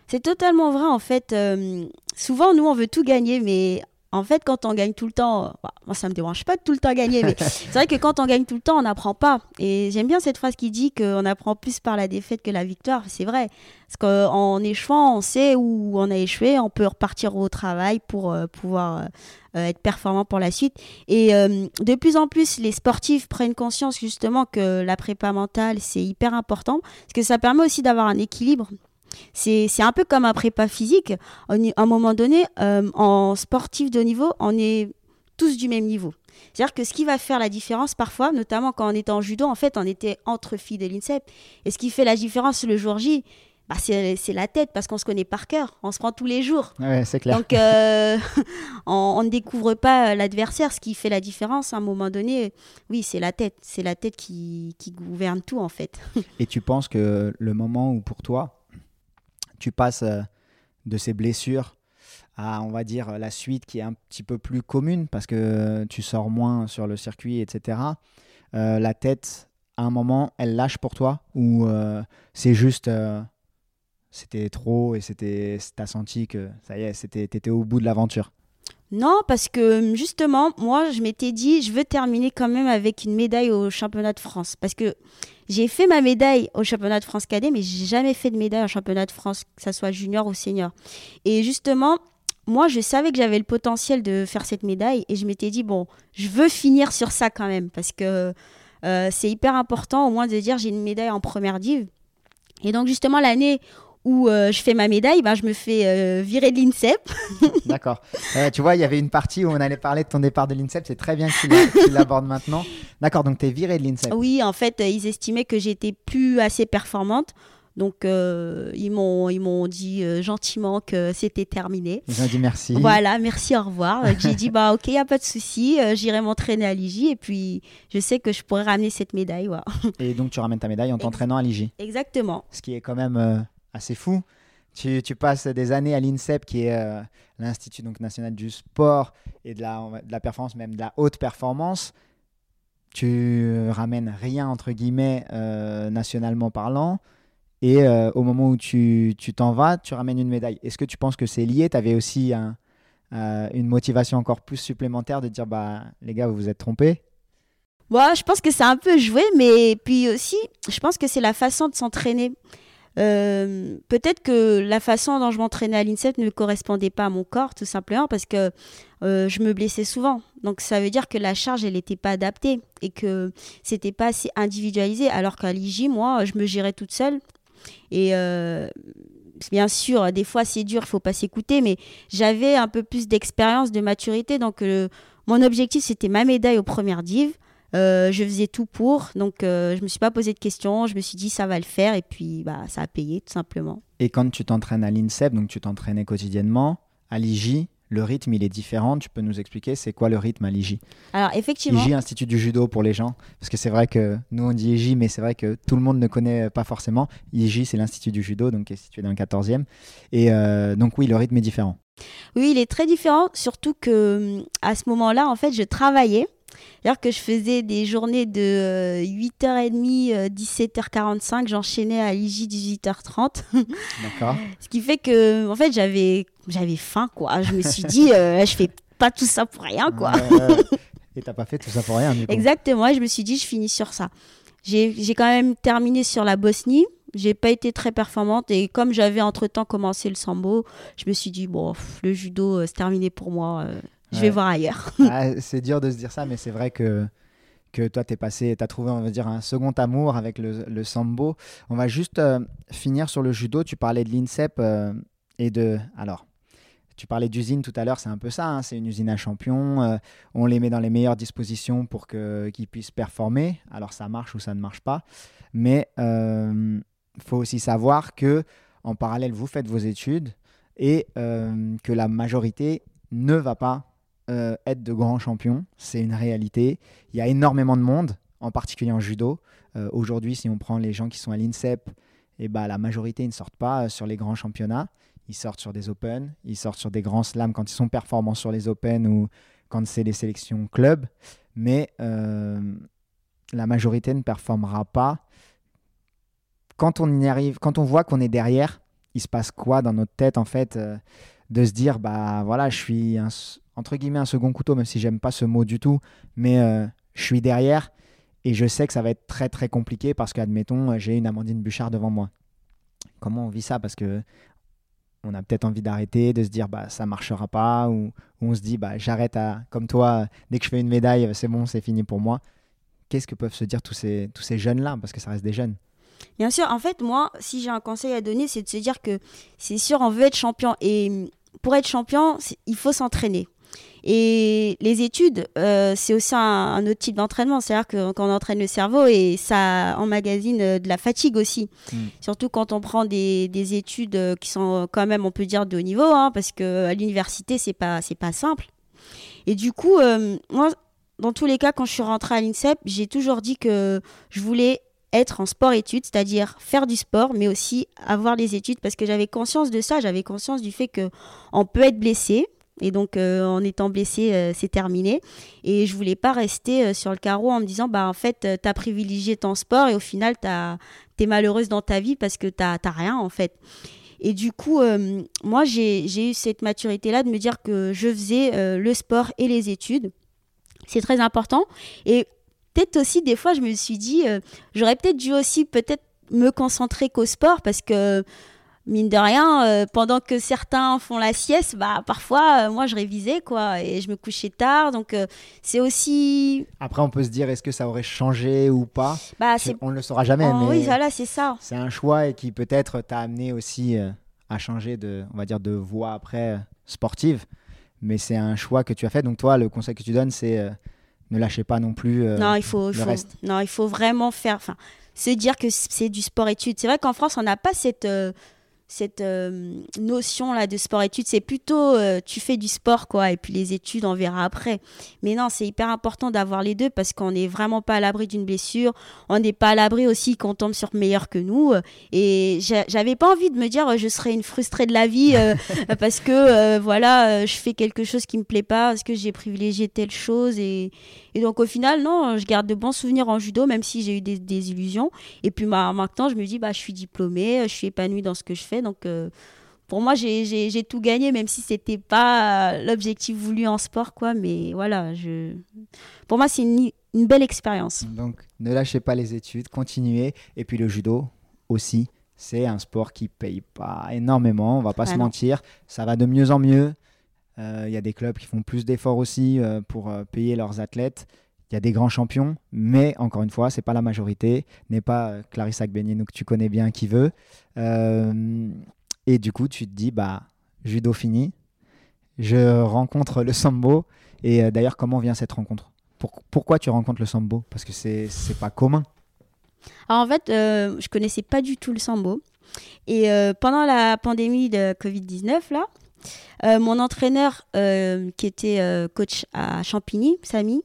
C'est totalement vrai en fait. Euh, souvent nous on veut tout gagner, mais en fait, quand on gagne tout le temps, bah, moi ça me dérange pas de tout le temps gagner, mais c'est vrai que quand on gagne tout le temps, on n'apprend pas. Et j'aime bien cette phrase qui dit qu'on apprend plus par la défaite que la victoire. C'est vrai. Parce qu'en échouant, on sait où on a échoué, on peut repartir au travail pour euh, pouvoir euh, être performant pour la suite. Et euh, de plus en plus, les sportifs prennent conscience justement que la prépa mentale, c'est hyper important, parce que ça permet aussi d'avoir un équilibre c'est un peu comme un prépa physique. À un moment donné, euh, en sportif de niveau, on est tous du même niveau. C'est-à-dire que ce qui va faire la différence parfois, notamment quand on était en judo, en fait, on était entre filles de l'INSEP. Et ce qui fait la différence le jour J, bah, c'est la tête parce qu'on se connaît par cœur. On se prend tous les jours. Ouais, c'est clair. Donc, euh, on, ne découvre pas l'adversaire. Ce qui fait la différence à un moment donné, oui, c'est la tête. C'est la tête qui, qui gouverne tout, en fait. Et tu penses que le moment où, pour toi, tu passes euh, de ces blessures à, on va dire, la suite qui est un petit peu plus commune parce que tu sors moins sur le circuit, etc. Euh, la tête, à un moment, elle lâche pour toi ou euh, c'est juste, c'était trop et c'était, t'as senti que ça y est, c'était, t'étais au bout de l'aventure? Non, parce que justement, moi, je m'étais dit, je veux terminer quand même avec une médaille au championnat de France. Parce que j'ai fait ma médaille au championnat de France cadet, mais j'ai jamais fait de médaille au championnat de France, que ce soit junior ou senior. Et justement, moi, je savais que j'avais le potentiel de faire cette médaille et je m'étais dit, bon, je veux finir sur ça quand même parce que euh, c'est hyper important au moins de dire j'ai une médaille en première div. Et donc, justement, l'année où euh, je fais ma médaille, ben, je me fais euh, virer de l'INSEP. D'accord. tu vois, il y avait une partie où on allait parler de ton départ de l'INSEP. C'est très bien que tu l'abordes maintenant. D'accord, donc tu es viré de l'INSEP. Oui, en fait, ils estimaient que j'étais plus assez performante. Donc, euh, ils m'ont ils m'ont dit euh, gentiment que c'était terminé. Ils ont dit merci. Voilà, merci, au revoir. J'ai dit bah ok, il y a pas de souci, euh, j'irai m'entraîner à l'IJ et puis je sais que je pourrais ramener cette médaille. Et donc tu ramènes ta médaille en t'entraînant à l'IJ. Exactement. Ce qui est quand même assez fou. Tu, tu, passes des années à l'INSEP, qui est l'Institut donc national du sport et de la, de la performance, même de la haute performance. Tu ramènes rien entre guillemets nationalement parlant. Et euh, au moment où tu t'en vas, tu ramènes une médaille. Est-ce que tu penses que c'est lié? Tu avais aussi un, euh, une motivation encore plus supplémentaire de dire bah, les gars, vous vous êtes trompés? Moi, je pense que c'est un peu joué, mais puis aussi, je pense que c'est la façon de s'entraîner. Euh, peut-être que la façon dont je m'entraînais à l'INSEP ne correspondait pas à mon corps, tout simplement, parce que je me blessais souvent. Donc ça veut dire que la charge, elle n'était pas adaptée et que c'était pas assez individualisé. Alors qu'à l'IJ, moi, je me gérais toute seule et euh, bien sûr, des fois c'est dur, il faut pas s'écouter, mais j'avais un peu plus d'expérience, de maturité. Donc euh, mon objectif c'était ma médaille aux premières dives. Euh, je faisais tout pour, donc je me suis pas posé de questions. Je me suis dit ça va le faire et puis bah ça a payé tout simplement. Et quand tu t'entraînes à l'INSEP, donc tu t'entraînais quotidiennement à l'IJ, le rythme, il est différent. Tu peux nous expliquer c'est quoi le rythme à l'IJ Alors, effectivement. IJ, Institut du judo pour les gens. Parce que c'est vrai que nous, on dit IJ, mais c'est vrai que tout le monde ne connaît pas forcément. IJ, c'est l'Institut du judo, donc qui est situé dans le 14e. Et euh, donc, oui, le rythme est différent. Oui, il est très différent, surtout que à ce moment-là, en fait, je travaillais. C'est-à-dire que je faisais des journées de 8h30, 17h45, j'enchaînais à l'IJ 18h30. D'accord. Ce qui fait que, en fait, j'avais, j'avais faim, quoi. Je me suis dit, euh, je fais pas tout ça pour rien, quoi. et t'as pas fait tout ça pour rien, du coup. Exactement, et je me suis dit, je finis sur ça. J'ai, j'ai quand même terminé sur la Bosnie. J'ai pas été très performante et comme j'avais entre-temps commencé le sambo, je me suis dit, bon, le judo, euh, c'est terminé pour moi. Je vais voir ailleurs. Ah, c'est dur de se dire ça, mais c'est vrai que, que toi, tu es passé, tu as trouvé, on va dire, un second amour avec le, le sambo. On va juste euh, finir sur le judo. Tu parlais de l'INSEP euh, et de. Alors, tu parlais d'usine tout à l'heure, c'est un peu ça, hein. c'est une usine à champions. Euh, on les met dans les meilleures dispositions pour qu'ils puissent performer. Alors, ça marche ou ça ne marche pas. Mais il faut aussi savoir que en parallèle, vous faites vos études et que la majorité ne va pas euh, être de grands champions, c'est une réalité. Il y a énormément de monde, en particulier en judo. Euh, aujourd'hui, si on prend les gens qui sont à l'INSEP, eh bah, la majorité ne sortent pas euh, sur les grands championnats. Ils sortent sur des Open, ils sortent sur des grands slams quand ils sont performants sur les Open ou quand c'est les sélections club. Mais la majorité ne performera pas. Quand on y arrive, quand on voit qu'on est derrière, il se passe quoi dans notre tête en fait de se dire bah voilà je suis un, entre guillemets un second couteau, même si j'aime pas ce mot du tout, mais euh, je suis derrière et je sais que ça va être très très compliqué parce qu'admettons, j'ai une Amandine Bouchard devant moi. Comment on vit ça? Parce que on a peut-être envie d'arrêter, de se dire bah ça marchera pas, ou, on se dit bah j'arrête à comme toi, dès que je fais une médaille, c'est bon, c'est fini pour moi. Qu'est-ce que peuvent se dire tous ces, tous ces jeunes-là? Parce que ça reste des jeunes. Bien sûr, en fait, moi, si j'ai un conseil à donner, c'est de se dire que c'est sûr, on veut être champion. Et pour être champion, il faut s'entraîner. Et les études, euh, c'est aussi un, autre type d'entraînement. C'est-à-dire que quand on entraîne le cerveau et ça emmagasine euh, de la fatigue aussi. Hmm. Surtout quand on prend des, des, études euh, qui sont quand même, on peut dire, de haut niveau, hein, parce qu'à l'université, c'est pas, c'est pas simple. Et du coup, moi, dans tous les cas, quand je suis rentrée à l'INSEP, j'ai toujours dit que je voulais être en sport-études, c'est-à-dire faire du sport, mais aussi avoir les études, parce que j'avais conscience de ça, j'avais conscience du fait que on peut être blessé, et donc, euh, en étant blessé, euh, c'est terminé. Et je voulais pas rester euh, sur le carreau en me disant, bah en fait, tu as privilégié ton sport et au final, tu es malheureuse dans ta vie parce que tu n'as rien, en fait. Et du coup, moi, j'ai eu cette maturité-là de me dire que je faisais le sport et les études. C'est très important. Et peut-être aussi, des fois, je me suis dit, j'aurais peut-être dû aussi peut-être me concentrer qu'au sport parce que mine de rien, euh, pendant que certains font la sieste, bah parfois euh, moi je révisais quoi et je me couchais tard. Donc euh, c'est aussi. Après, on peut se dire est-ce que ça aurait changé ou pas? Bah C'est-. On ne le saura jamais, Oh, mais Oui, voilà, c'est ça. c'est un choix et qui peut-être t'a amené aussi à changer de, on va dire, de voie après sportive. Mais c'est un choix que tu as fait. Donc toi, le conseil que tu donnes, c'est ne lâchez pas non plus. non, il faut, il le faut- reste. non, il faut vraiment faire, enfin, se dire que c'est du sport-études. C'est vrai qu'en France, on n'a pas cette, cette euh, notion là de sport-études. C'est plutôt, euh, tu fais du sport quoi, et puis les études, on verra après. Mais non, c'est hyper important d'avoir les deux parce qu'on n'est vraiment pas à l'abri d'une blessure. On n'est pas à l'abri aussi qu'on tombe sur meilleur que nous. Et j'a- j'avais pas envie de me dire, je serais une frustrée de la vie euh, parce que voilà, je fais quelque chose qui me plaît pas, parce que j'ai privilégié telle chose et et donc au final, non, je garde de bons souvenirs en judo, même si j'ai eu des, des illusions. Et puis bah, maintenant, je me dis, bah, je suis diplômée, je suis épanouie dans ce que je fais. Donc euh, pour moi, j'ai- tout gagné, même si c'était pas euh, l'objectif voulu en sport, quoi. Mais voilà, je... pour moi, c'est une, une belle expérience. Donc ne lâchez pas les études, continuez. Et puis le judo aussi, c'est un sport qui paye pas énormément, on va pas Ah se non. mentir. Ça va de mieux en mieux. Euh, Il y a des clubs qui font plus d'efforts aussi euh, pour euh, payer leurs athlètes. Il y a des grands champions, mais encore une fois, c'est pas la majorité. N'est pas euh, Clarissa Agbenienou que tu connais bien qui veut. Euh, et du coup, tu te dis, bah, judo fini. Je rencontre le sambo. Et euh, d'ailleurs, comment vient cette rencontre? Pour- Pourquoi tu rencontres le sambo? Parce que c'est c'est pas commun. Alors en fait, euh, je connaissais pas du tout le sambo. Et pendant la pandémie de Covid-19, là, mon entraîneur, qui était coach à Champigny, Samy,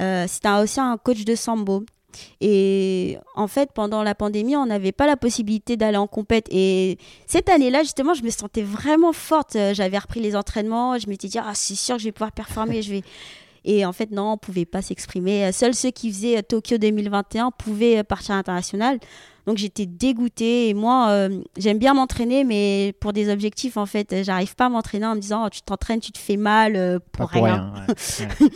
euh, un- aussi un coach de sambo. Et en fait, pendant la pandémie, on n'avait pas la possibilité d'aller en compète. Et cette année-là, justement, je me sentais vraiment forte. Euh, J'avais repris les entraînements. Je m'étais dit, ah, c'est sûr que je vais pouvoir performer. je vais... Et en fait, non, on pouvait pas s'exprimer. Euh, Seuls ceux qui faisaient Tokyo 2021 pouvaient partir à l'international. Donc j'étais dégoûtée. Et moi, euh, j'aime bien m'entraîner, mais pour des objectifs, en fait, j'arrive pas à m'entraîner en me disant, oh, tu t'entraînes, tu te fais mal euh, pour, rien. ouais. Ouais.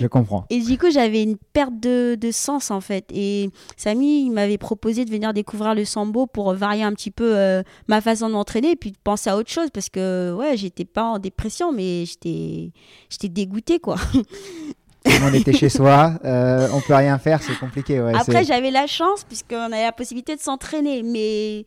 Je comprends. Et du coup, j'avais une perte de, de sens en fait. Et Samy, il m'avait proposé de venir découvrir le sambo pour varier un petit peu euh, ma façon de m'entraîner et puis de penser à autre chose parce que ouais, j'étais pas en dépression, mais j'étais, j'étais dégoûtée quoi. Tout le monde était chez soi, euh, on peut rien faire, c'est compliqué. ouais, Après, j'avais la chance puisqu'on avait la possibilité de s'entraîner, mais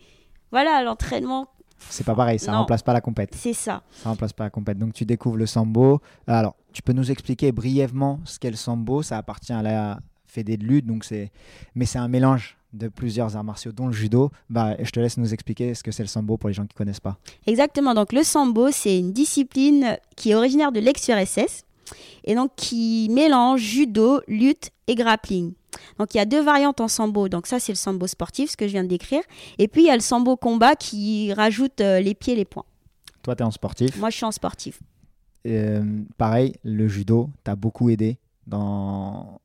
voilà, l'entraînement, c'est pas pareil, ça Non. remplace pas la compète. c'est ça. Ça remplace pas la compète. Donc tu découvres le sambo. Alors, tu peux nous expliquer brièvement ce qu'est le sambo Ça appartient à la fédé de lutte, donc c'est, mais c'est un mélange de plusieurs arts martiaux, dont le judo. Bah, je te laisse nous expliquer ce que c'est le sambo pour les gens qui connaissent pas. Exactement. Donc le sambo, c'est une discipline qui est originaire de l'ex-URSS et donc qui mélange judo, lutte et grappling. Donc il y a deux variantes en sambo. Donc ça c'est le sambo sportif, ce que je viens de décrire. Et puis il y a le sambo combat qui rajoute euh, les pieds et les poings. Toi, tu es en sportif? Moi je suis en sportif. Euh, pareil, le judo t'a beaucoup aidé dans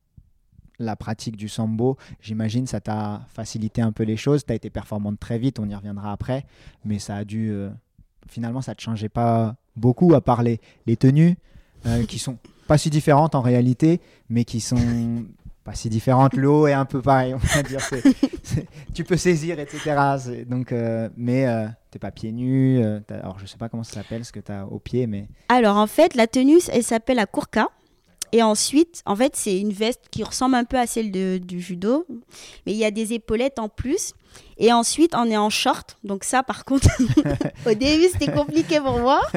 la pratique du sambo. J'imagine ça t'a facilité un peu les choses. Tu as été performante très vite, on y reviendra après. Mais ça a dû. euh, finalement, ça ne te changeait pas beaucoup, à part les, les tenues, euh, qui sont pas si différentes en réalité, mais qui sont pas si différentes. L'eau est un peu pareil, on va dire. tu peux saisir, etc. Donc, euh, mais euh, t'es pas pieds nus. euh, t'as- alors, je sais pas comment ça s'appelle, ce que tu as au pied, mais. Alors en fait la tenue elle s'appelle la kurka. Et ensuite, en fait, c'est une veste qui ressemble un peu à celle de- du judo, mais il y a des épaulettes en plus. Et ensuite, on est en short. Donc ça, par contre, au début, c'était compliqué pour moi.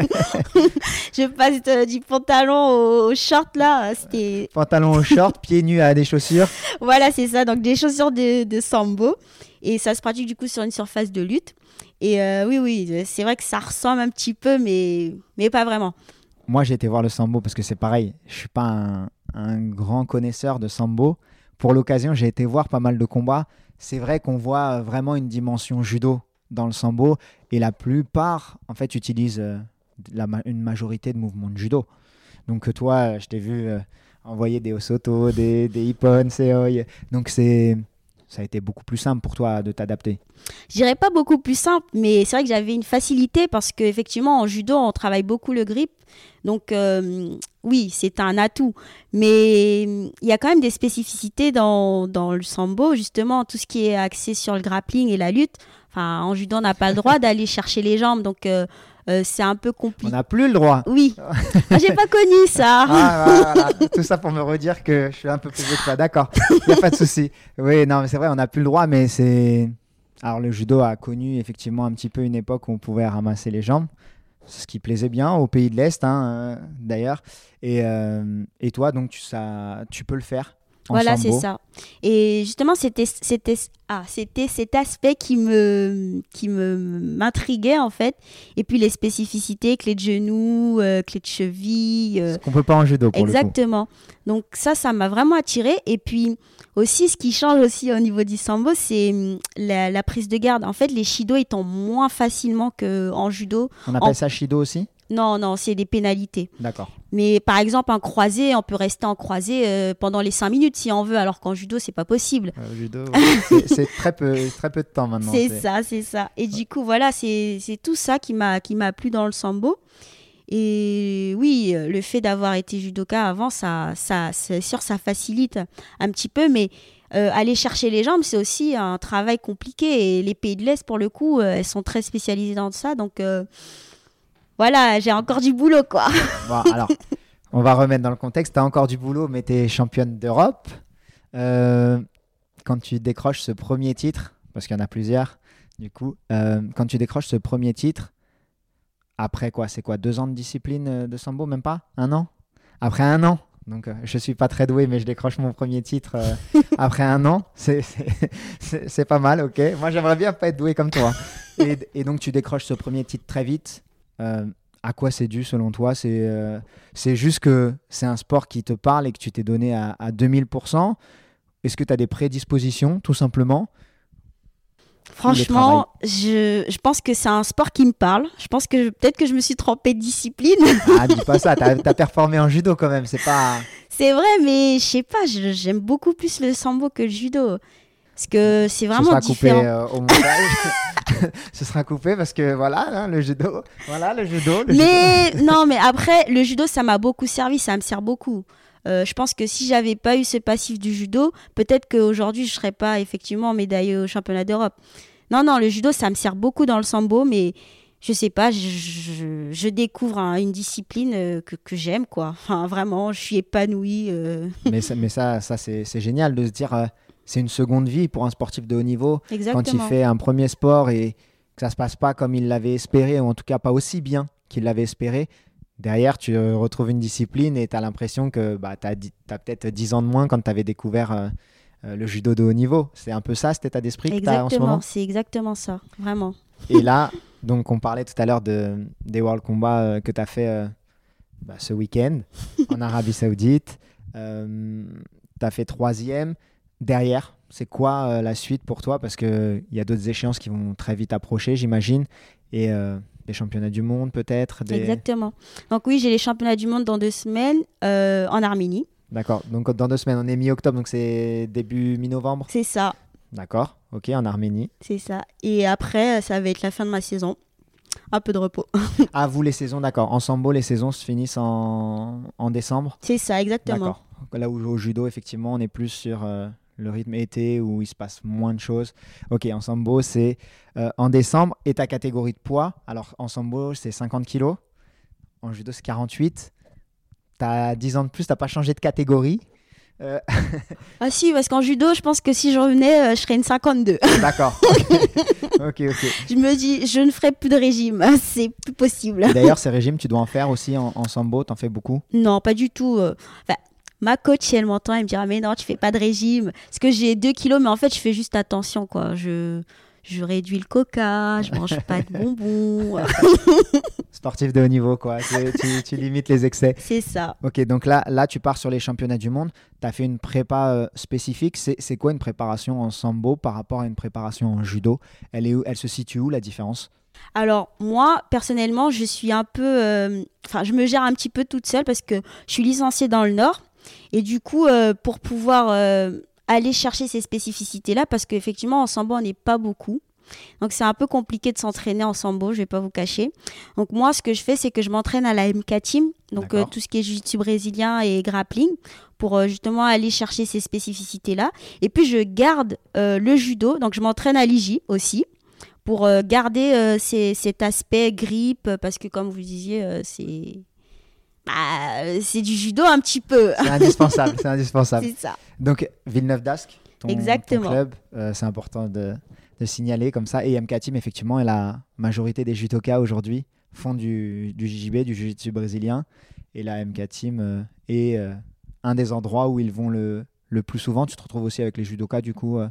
je passe de- du pantalon au, au short là. C'était Pantalon au short, pieds nus à des chaussures. voilà, c'est ça. Donc des chaussures de, de sambo. Et ça se pratique du coup sur une surface de lutte. Et euh, oui, oui, c'est vrai que ça ressemble un petit peu, mais, mais pas vraiment. Moi, j'ai été voir le sambo parce que c'est pareil. Je suis pas un, un grand connaisseur de sambo. Pour l'occasion, j'ai été voir pas mal de combats. C'est vrai qu'on voit euh, vraiment une dimension judo dans le sambo et la plupart, en fait, utilisent euh, une majorité de mouvements de judo. Donc euh, toi, je t'ai vu envoyer des osoto, des, des ippon, seoi. Donc c'est ça a été beaucoup plus simple pour toi de t'adapter. Je dirais pas beaucoup plus simple, mais c'est vrai que j'avais une facilité parce qu'effectivement, en judo, on travaille beaucoup le grip. Donc, oui, c'est un atout. Mais euh, il y a quand même des spécificités dans, dans le sambo, justement, tout ce qui est axé sur le grappling et la lutte. Enfin, en judo, on n'a pas le droit d'aller chercher les jambes, donc euh, euh, c'est un peu On compliqué. n'a plus le droit. Oui, Moi, j'ai pas connu ça. Ah, voilà, voilà. Tout ça pour me redire que je suis un peu plus vieux que toi. D'accord, il n'y a pas de souci. Oui, non, mais c'est vrai, on n'a plus le droit, mais c'est. Alors, le judo a connu effectivement un petit peu une époque où on pouvait ramasser les jambes, ce qui plaisait bien au pays de l'Est, hein, euh, d'ailleurs. Et, euh, et toi, donc, tu, ça, tu peux le faire Voilà, c'est ça. Et justement, c'était c'était ah, c'était cet aspect qui me qui me m'intriguait en fait. Et puis les spécificités, clé de genou, euh, clé de cheville. euh, Ce qu'on peut pas en judo pour le coup. Exactement. Donc ça, ça m'a vraiment attiré. Et puis aussi, ce qui change aussi au niveau du sambo, c'est hum, la, la prise de garde. En fait, les shido, ils tombent moins facilement qu'en judo. On appelle en- ça shido aussi? Non, non, c'est des pénalités. D'accord. Mais par exemple, un croisé, on peut rester en croisé euh, pendant les 5 minutes si on veut, alors qu'en judo, c'est pas possible. Euh, judo, ouais. c'est très peu, très peu de temps maintenant. C'est ça, c'est ça. Et du coup, voilà, c'est tout ça qui m'a qui m'a plu dans le sambo. Et oui, le fait d'avoir été judoka avant, ça, ça, c'est sûr, ça facilite un petit peu, mais euh, aller chercher les jambes, c'est aussi un travail compliqué. Et les pays de l'Est, pour le coup, euh, elles sont très spécialisées dans ça. Donc voilà, j'ai encore du boulot, quoi. Bon, alors, on va remettre dans le contexte. Tu as encore du boulot, mais tu es championne d'Europe. Euh, quand tu décroches ce premier titre, parce qu'il y en a plusieurs, du coup, euh, quand tu décroches ce premier titre, après quoi? C'est quoi Deux ans de discipline euh, de sambo Même pas? Un an? Après un an donc euh, je suis pas très doué, mais je décroche mon premier titre euh, après un an. C'est- pas mal, ok. Moi j'aimerais bien pas être doué comme toi. Et, et donc tu décroches ce premier titre très vite. Euh, à quoi c'est dû selon toi? C'est euh, c'est juste que c'est un sport qui te parle et que tu t'es donné à, à 2000%. Est-ce que tu as des prédispositions, tout simplement? Franchement, je, je pense que c'est un sport qui me parle. Je pense que peut-être que je me suis trompée de discipline. Ah, dis pas ça, tu as, performé en judo quand même, c'est pas... C'est vrai, mais je sais pas, j'aime beaucoup plus le sambo que le judo. Parce que c'est Ce vraiment sera différent. coupé euh, au montage. Ce sera coupé parce que voilà, hein, le judo, voilà le judo. le judo. Mais non, mais après, le judo, ça m'a beaucoup servi, ça me sert beaucoup. Euh, je pense que si j'avais pas eu ce passif du judo, peut-être qu'aujourd'hui, je serais pas effectivement médaillée au championnat d'Europe. Non, non, le judo, ça me sert beaucoup dans le sambo, mais je sais pas, je, je- je découvre un- une discipline euh, que, que j'aime, quoi. Enfin, vraiment, je suis épanouie. euh, Mais ça, mais ça, ça c'est génial de se dire, c'est une seconde vie pour un sportif de haut niveau. Quand il fait un premier sport et que ça se passe pas comme il l'avait espéré, ou en tout cas pas aussi bien qu'il l'avait espéré, derrière tu euh, retrouves une discipline et tu as l'impression que bah, tu as, peut-être 10 ans de moins quand tu avais découvert euh, euh, le judo de haut niveau. C'est un peu ça cet état d'esprit que tu as en ce Exactement, moment? c'est exactement ça, vraiment. Et là, donc on parlait tout à l'heure de, des World Combats euh, que tu as fait bah, ce week-end en Arabie Saoudite. Tu as fait troisième. Derrière, c'est quoi euh, la suite pour toi? Parce qu'il y a d'autres échéances qui vont très vite approcher, j'imagine. Et euh, des championnats du monde peut-être des... Exactement. Donc oui, j'ai les championnats du monde dans deux semaines euh, en Arménie. D'accord. Donc dans deux semaines, on est mi-octobre, donc c'est début mi-novembre? C'est ça, D'accord. Ok, en Arménie. c'est ça. Et après, ça va être la fin de ma saison. Un peu de repos. Ah, vous les saisons, d'accord. En sambo, les saisons se finissent en, en décembre? C'est ça, exactement. D'accord. Là où au judo, effectivement, on est plus sur euh, le rythme été où il se passe moins de choses. Ok, en sambo, c'est euh, en décembre. Et ta catégorie de poids Alors, en sambo, c'est 50 kilos. En judo, c'est 48. Tu as 10 ans de plus, tu pas changé de catégorie. Euh, Ah si, parce qu'en judo, je pense que si je revenais, euh, je serais une 52. D'accord. ok, ok. ok. je me dis, je ne ferai plus de régime. C'est plus possible. D'ailleurs, ces régimes, tu dois en faire aussi en, en sambo. Tu en fais beaucoup? Non, pas du tout. Enfin, ma coach, si elle m'entend, elle me dira, mais non, tu fais pas de régime. Parce que j'ai 2 kilos, mais en fait, je fais juste attention, quoi. Je, je réduis le coca, je mange pas de bonbons. Sportif de haut niveau, quoi. Tu, tu limites les excès. C'est ça. Ok, donc là, là, tu pars sur les championnats du monde. Tu as fait une prépa euh, spécifique. C'est c'est quoi une préparation en sambo par rapport à une préparation en judo? Elle, est où, elle se situe où la différence? Alors moi, personnellement, je suis un peu... euh, Enfin, je me gère un petit peu toute seule parce que je suis licenciée dans le Nord. Et du coup, euh, pour pouvoir euh, aller chercher ces spécificités-là, parce qu'effectivement, en sambo, on n'est pas beaucoup. Donc c'est un peu compliqué de s'entraîner en sambo, je vais pas vous cacher. Donc moi, ce que je fais, c'est que je m'entraîne à la MK Team, donc euh, tout ce qui est jiu-jitsu brésilien et grappling, pour euh, justement aller chercher ces spécificités-là. Et puis je garde euh, le judo, donc je m'entraîne à l'IJ aussi, pour garder ces- cet aspect grippe, parce que comme vous disiez, c'est bah, c'est du judo un petit peu. C'est indispensable, c'est indispensable. c'est ça. Donc Villeneuve d'Ascq, ton, club, euh, c'est important de, de signaler comme ça. Et MK Team, effectivement, et la majorité des judokas aujourd'hui font du, du JJB, du Jiu-Jitsu brésilien. Et la MK Team euh, est euh, un des endroits où ils vont le, le plus souvent. Tu te retrouves aussi avec les judokas, du coup, euh,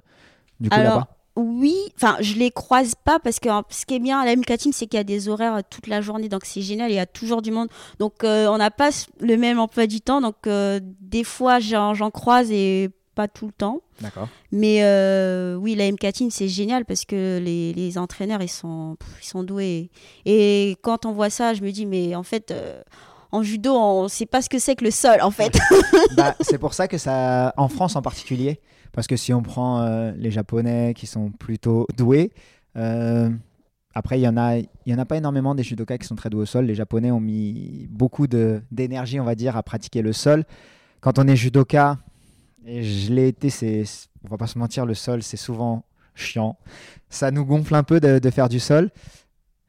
du coup Alors, là-bas? Oui, enfin, je les croise pas parce que hein, ce qui est bien à la Team, c'est qu'il y a des horaires euh, toute la journée, donc c'est génial, il y a toujours du monde. Donc, euh, on n'a pas le même emploi du temps, donc euh, des fois, j'en croise et pas tout le temps. D'accord. Mais euh, oui, la MK c'est génial parce que les, les entraîneurs, ils sont, pff, ils sont doués. Et quand on voit ça, je me dis, mais en fait, en judo, on sait pas ce que c'est que le sol, en fait. Bah, c'est pour ça que ça, en France en particulier, parce que si on prend euh, les Japonais qui sont plutôt doués, euh, après il y en a, en a pas énormément des judokas qui sont très doués au sol. Les Japonais ont mis beaucoup d'énergie, on va dire, à pratiquer le sol. Quand on est judoka, et je l'ai été, c'est, on va pas se mentir, le sol c'est souvent chiant. Ça nous gonfle un peu de, de faire du sol,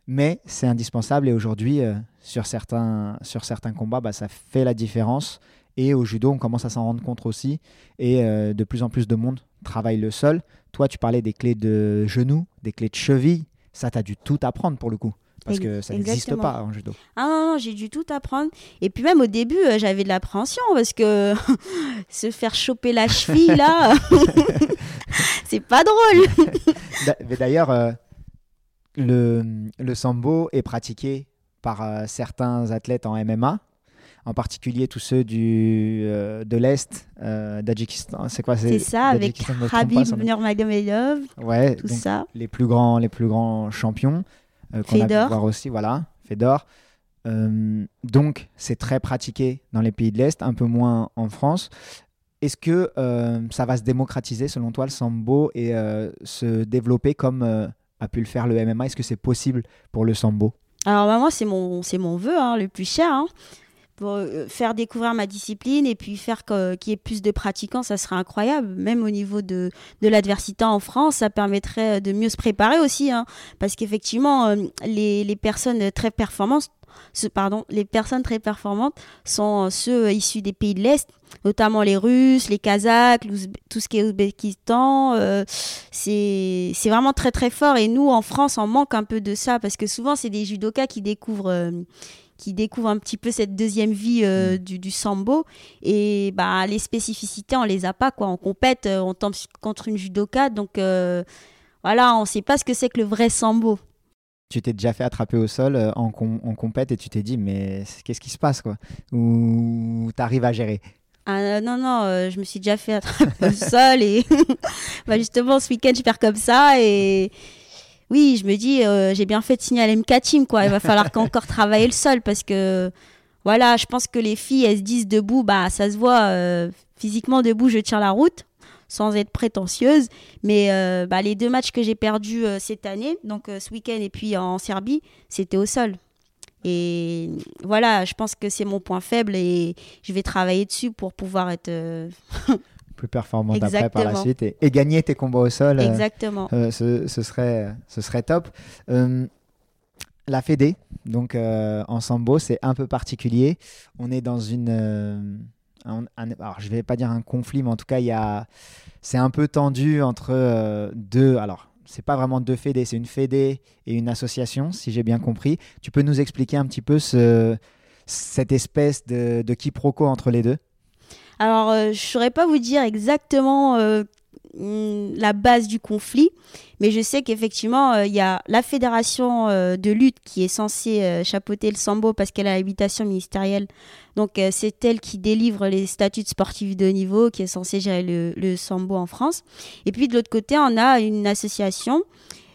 mais c'est indispensable. Et aujourd'hui, euh, sur certains, sur certains combats, bah, ça fait la différence. Et au judo, on commence à s'en rendre compte aussi. Et euh, de plus en plus de monde travaille le sol. Toi, tu parlais des clés de genoux, des clés de cheville. Ça, tu as dû tout apprendre pour le coup. Parce que ça n'existe pas en judo. Ah non, non, j'ai dû tout apprendre. Et puis même au début, euh, j'avais de l'appréhension parce que se faire choper la cheville, là, c'est pas drôle. Mais d'ailleurs, euh, le, le sambo est pratiqué par euh, certains athlètes en MMA, en particulier tous ceux du, euh, de l'Est, euh, Tadjikistan. C'est quoi C'est ça, avec Habib. Nurmagomedov, Ouais, tout ça. les plus grands, les plus grands champions euh, qu'on a pu Fedor. voir aussi, voilà, Fedor. Euh, donc c'est très pratiqué dans les pays de l'Est, un peu moins en France. Est-ce que euh, ça va se démocratiser selon toi le sambo et se développer comme a pu le faire le MMA Est-ce que c'est possible pour le sambo? Alors bah, moi, c'est mon, c'est mon vœu hein, le plus cher. hein. Euh, faire découvrir ma discipline et puis faire qu'il y ait plus de pratiquants, ça serait incroyable. Même au niveau de, de l'adversité en France, ça permettrait de mieux se préparer aussi. hein. parce qu'effectivement, euh, les, les personnes très performantes, ce- pardon, les personnes très performantes sont euh, ceux euh, issus des pays de l'Est, notamment les Russes, les Kazakhs, tout ce qui est Ouzbékistan. euh, c'est vraiment très très fort. Et nous, en France, on manque un peu de ça parce que souvent, c'est des judokas qui découvrent. euh, qui découvrent un petit peu cette deuxième vie euh, du, du sambo. Et bah les spécificités on les a pas quoi. On compète euh, on tombe contre une judoka. Donc euh, voilà on sait pas ce que c'est que le vrai sambo. Tu t'es déjà fait attraper au sol en, com- en compète et tu t'es dit mais qu'est-ce qui se passe quoi? Ou t'arrives à gérer? Ah, non, non, euh, je me suis déjà fait attraper au sol et bah, justement ce week-end je perds comme ça et oui, je me dis euh, j'ai bien fait de signer à l'MK Team quoi. Il va falloir qu'encore travailler le sol parce que voilà, je pense que les filles elles se disent debout, bah ça se voit euh, physiquement debout, je tiens la route sans être prétentieuse. Mais euh, bah, les deux matchs que j'ai perdus cette année, donc ce week-end et puis en Serbie, c'était au sol. Et voilà, je pense que c'est mon point faible et je vais travailler dessus pour pouvoir être plus performante après par la suite et, et gagner tes combats au sol. euh, exactement. Euh, ce, ce serait, ce serait top. Euh, la Fédé, donc euh, en sambo, c'est un peu particulier. On est dans une. un- un- alors, je vais pas dire un conflit, mais en tout cas, il a, c'est un peu tendu entre deux. Alors, c'est pas vraiment deux fédés, c'est une fédé et une association, si j'ai bien compris. Tu peux nous expliquer un petit peu ce, cette espèce de, de quiproquo entre les deux? Alors, euh, je ne saurais pas vous dire exactement euh, la base du conflit, mais je sais qu'effectivement, euh, il y a la fédération de lutte qui est censée chapeauter le sambo parce qu'elle a l'habitation ministérielle. Donc, c'est elle qui délivre les statuts de sportifs de haut niveau, qui est censée gérer le, sambo en France. Et puis, de l'autre côté, on a une association.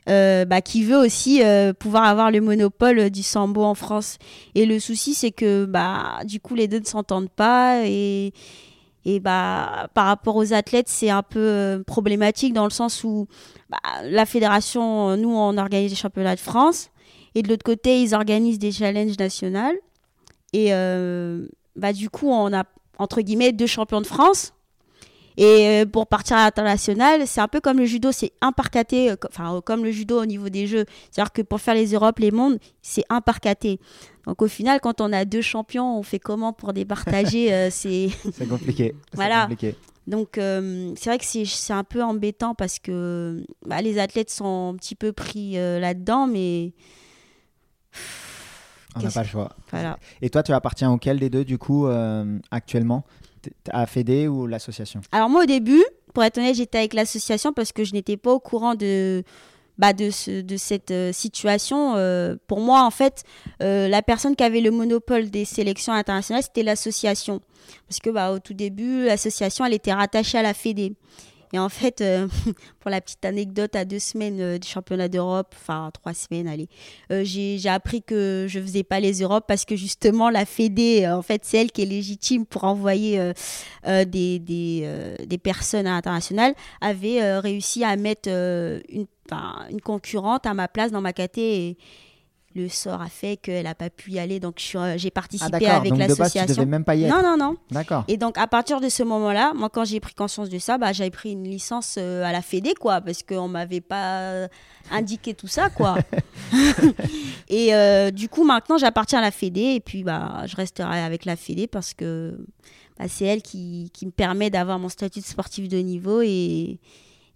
bah, qui veut aussi pouvoir avoir le monopole du sambo en France. Et le souci, c'est que bah, du coup, les deux ne s'entendent pas et, et bah, par rapport aux athlètes, c'est un peu euh, problématique dans le sens où bah, la fédération, euh, nous, on organise des championnats de France et de l'autre côté, ils organisent des challenges nationaux. Et euh, bah, du coup, on a entre guillemets deux champions de France. Et euh, pour partir à l'international, c'est un peu comme le judo, c'est un par caté, euh, enfin comme le judo au niveau des jeux. C'est-à-dire que pour faire les Europes, les mondes, c'est un par caté. Donc au final, quand on a deux champions, on fait comment pour départager euh, c'est... Compliqué. Voilà. compliqué. Donc euh, c'est vrai que c'est un peu embêtant parce que bah, les athlètes sont un petit peu pris euh, là-dedans, mais On n'a pas le choix. voilà. Et toi, tu appartiens auquel des deux, du coup, euh, actuellement? À Fédé ou l'association? Alors moi au début, pour être honnête, j'étais avec l'association parce que je n'étais pas au courant de, bah, de, ce- de cette euh, situation. Euh, pour moi, en fait, euh, la personne qui avait le monopole des sélections internationales, c'était l'association. Parce que bah, au tout début, l'association, elle était rattachée à la Fédé. Et en fait, euh, pour la petite anecdote, à deux semaines euh, du championnat d'Europe, enfin trois semaines, allez, euh, j'ai appris que je faisais pas les Europes parce que justement la Fédé, euh, en fait, c'est elle qui est légitime pour envoyer des, des, personnes à l'international, avait réussi à mettre une, concurrente à ma place dans ma caté le sort a fait qu'elle n'a pas pu y aller. Donc euh, j'ai Ah, participé d'accord. avec l'association. même pas y être. Non, non, non. D'accord. Et donc, à partir de ce moment-là, moi, quand j'ai pris conscience de ça, bah, j'avais pris une licence euh, à la Fédé, quoi, parce qu'on m'avait pas indiqué tout ça, quoi. et euh, du coup, maintenant, j'appartiens à la Fédé, et puis, bah, je resterai avec la Fédé parce que bah, c'est elle qui, qui me permet d'avoir mon statut de sportif de niveau et,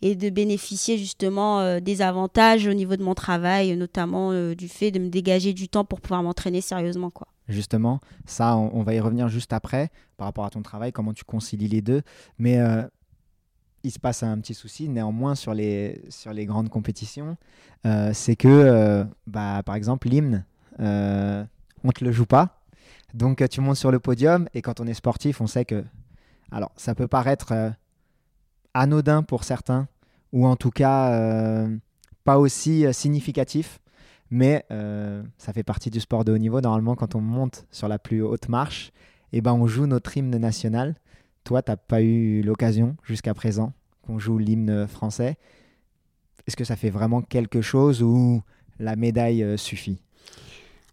et de bénéficier justement euh, des avantages au niveau de mon travail, notamment euh, du fait de me dégager du temps pour pouvoir m'entraîner sérieusement, quoi. Justement, ça, on, va y revenir juste après, par rapport à ton travail, comment tu concilies les deux. Mais euh, il se passe un petit souci, néanmoins, sur les, sur les grandes compétitions. C'est que, bah, par exemple, l'hymne, on ne te le joue pas. Donc, tu montes sur le podium, et quand on est sportif, on sait que. Alors, ça peut paraître anodin pour certains, ou en tout cas euh, pas aussi euh, significatif. Mais euh, ça fait partie du sport de haut niveau. Normalement, quand on monte sur la plus haute marche, eh ben, on joue notre hymne national. Toi, tu n'as pas eu l'occasion jusqu'à présent qu'on joue l'hymne français. Est-ce que ça fait vraiment quelque chose ou la médaille suffit?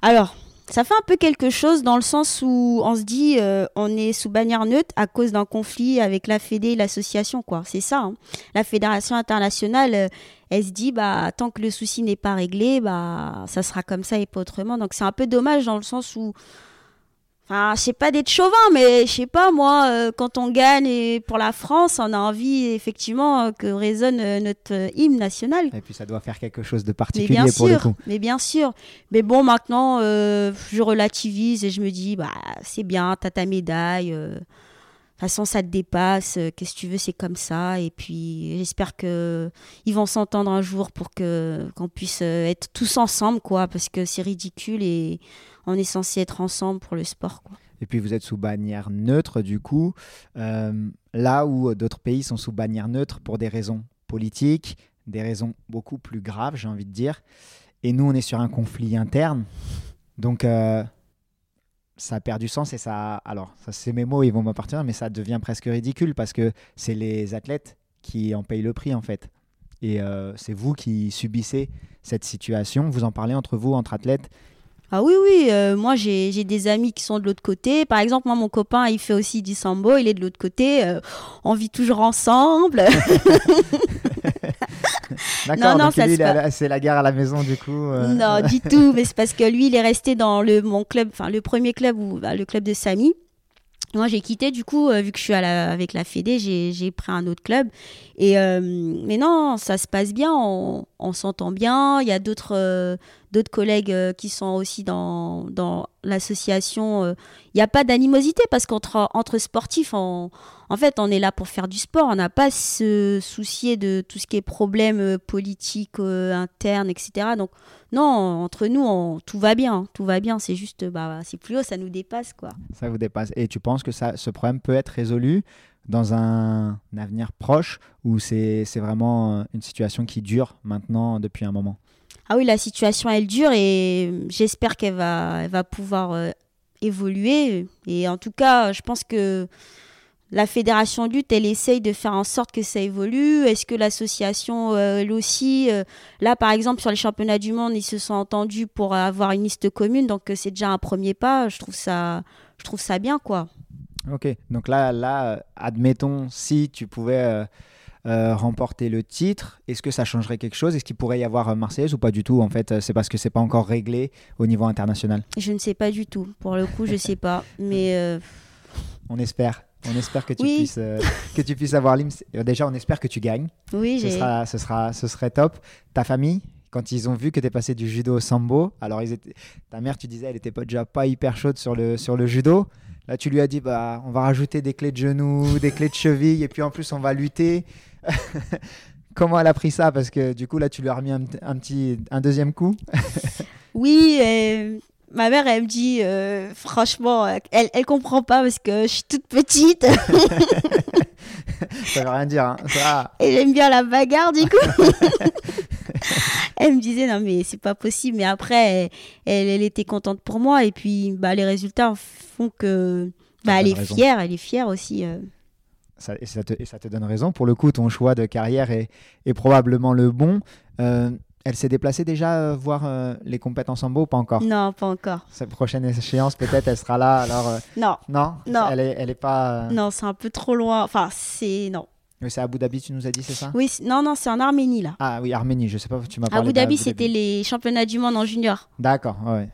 Alors, ça fait un peu quelque chose dans le sens où on se dit euh, on est sous bannière neutre à cause d'un conflit avec la Fédé et l'association quoi. C'est ça. hein. La fédération internationale, euh, elle se dit bah tant que le souci n'est pas réglé, bah ça sera comme ça et pas autrement. Donc c'est un peu dommage dans le sens où Enfin, sais pas d'être chauvin, mais je sais pas, moi, euh, quand on gagne et pour la France, on a envie effectivement euh, que résonne euh, notre euh, hymne national. Et puis ça doit faire quelque chose de Mais particulier bien pour le sûr, coup. mais bien sûr. Mais bon, maintenant, je relativise et je me dis, bah, c'est bien, t'as ta médaille. De toute façon, ça te dépasse. Qu'est-ce que tu veux, c'est comme ça. Et puis, j'espère que ils vont s'entendre un jour pour que qu'on puisse être tous ensemble, quoi, parce que c'est ridicule et on est censé être ensemble pour le sport. Et puis vous êtes sous bannière neutre, du coup, euh, là où d'autres pays sont sous bannière neutre pour des raisons politiques, des raisons beaucoup plus graves, j'ai envie de dire. Et nous, on est sur un conflit interne. Donc, euh, ça a perdu sens et ça. Alors, ça, c'est mes mots, ils vont m'appartenir, mais ça devient presque ridicule parce que c'est les athlètes qui en payent le prix, en fait. Et euh, c'est vous qui subissez cette situation. Vous en parlez entre vous, entre athlètes. Ah oui, oui, euh, moi j'ai des amis qui sont de l'autre côté. Par exemple, moi mon copain, il fait aussi du sambo, il est de l'autre côté. euh, on vit toujours ensemble. D'accord, non, la- c'est la guerre à la maison, du coup. euh, Non, du tout. Mais c'est parce que lui, il est resté dans le, mon club, enfin le premier club, où, bah, le club de Samy. Moi, j'ai quitté, du coup, euh, vu que je suis avec la Fédé, j'ai pris un autre club. Et, euh, mais non, ça se passe bien, on, s'entend bien. Il y a d'autres euh, d'autres collègues qui sont aussi dans, dans l'association. Il n'y a pas d'animosité parce qu'entre entre sportifs, on, en fait, on est là pour faire du sport. On n'a pas à se soucier de tout ce qui est problème politique interne, etc. Donc, non, entre nous, on- tout va bien. Tout va bien. C'est juste, bah, c'est plus haut, ça nous dépasse, quoi. Ça vous dépasse. Et tu penses que ça, ce problème peut être résolu dans un avenir proche ou c'est c'est vraiment euh, une situation qui dure maintenant depuis un moment? Ah oui, la situation, elle dure et j'espère qu'elle va, elle va pouvoir euh, évoluer. Et en tout cas, je pense que la fédération de lutte, elle essaye de faire en sorte que ça évolue. Est-ce que l'association, euh, elle aussi, euh, là par exemple sur les championnats du monde, ils se sont entendus pour avoir une liste commune, donc euh, c'est déjà un premier pas. Je trouve ça, je trouve ça bien, quoi. Ok, donc là, là, admettons, si tu pouvais euh, remporter le titre, est-ce que ça changerait quelque chose? Est-ce qu'il pourrait y avoir Marseillaise ou pas du tout En fait, c'est parce que c'est pas encore réglé au niveau international. Je ne sais pas du tout. Pour le coup, je sais pas. Mais On espère. On espère que tu Oui. puisses euh, que tu puisses avoir l'hymne. Euh, Déjà, on espère que tu gagnes. oui, Ce sera, ce sera, ce serait top. Ta famille, quand ils ont vu que tu es passé du judo au sambo, alors ils étaient, ta mère, tu disais, elle était pas déjà pas hyper chaude sur le sur le judo. Là, tu lui as dit, bah, on va rajouter des clés de genoux, des clés de cheville, et puis en plus, on va lutter. Comment elle a pris ça? Parce que du coup, là, tu lui as remis un, un petit, un deuxième coup. Oui, euh, ma mère, elle me dit, euh, franchement, elle, elle comprend pas parce que je suis toute petite Ça veut rien dire. Hein. Ça, et j'aime bien la bagarre du coup. elle me disait, non, mais c'est pas possible. Mais après, elle, elle était contente pour moi. Et puis, bah, les résultats font que. Bah, elle est raison. fière, elle est fière aussi. euh. ça- et, ça te, et ça te donne raison. Pour le coup, ton choix de carrière est, est probablement le bon. Euh, elle s'est déplacée déjà euh, voir euh, les compètes en sambo ou pas encore? Non, pas encore. Sa prochaine échéance, peut-être, elle sera là. Alors, euh, Non, non, Non. Elle, est, elle est pas. non, c'est un peu trop loin. Enfin, c'est. Non. mais C'est Abu Dhabi, tu nous as dit, c'est ça? Oui, non, non, c'est en Arménie là. Ah oui, Arménie, je sais pas, tu m'as parlé Abu Dhabi, c'était les championnats du monde en junior. D'accord, ouais.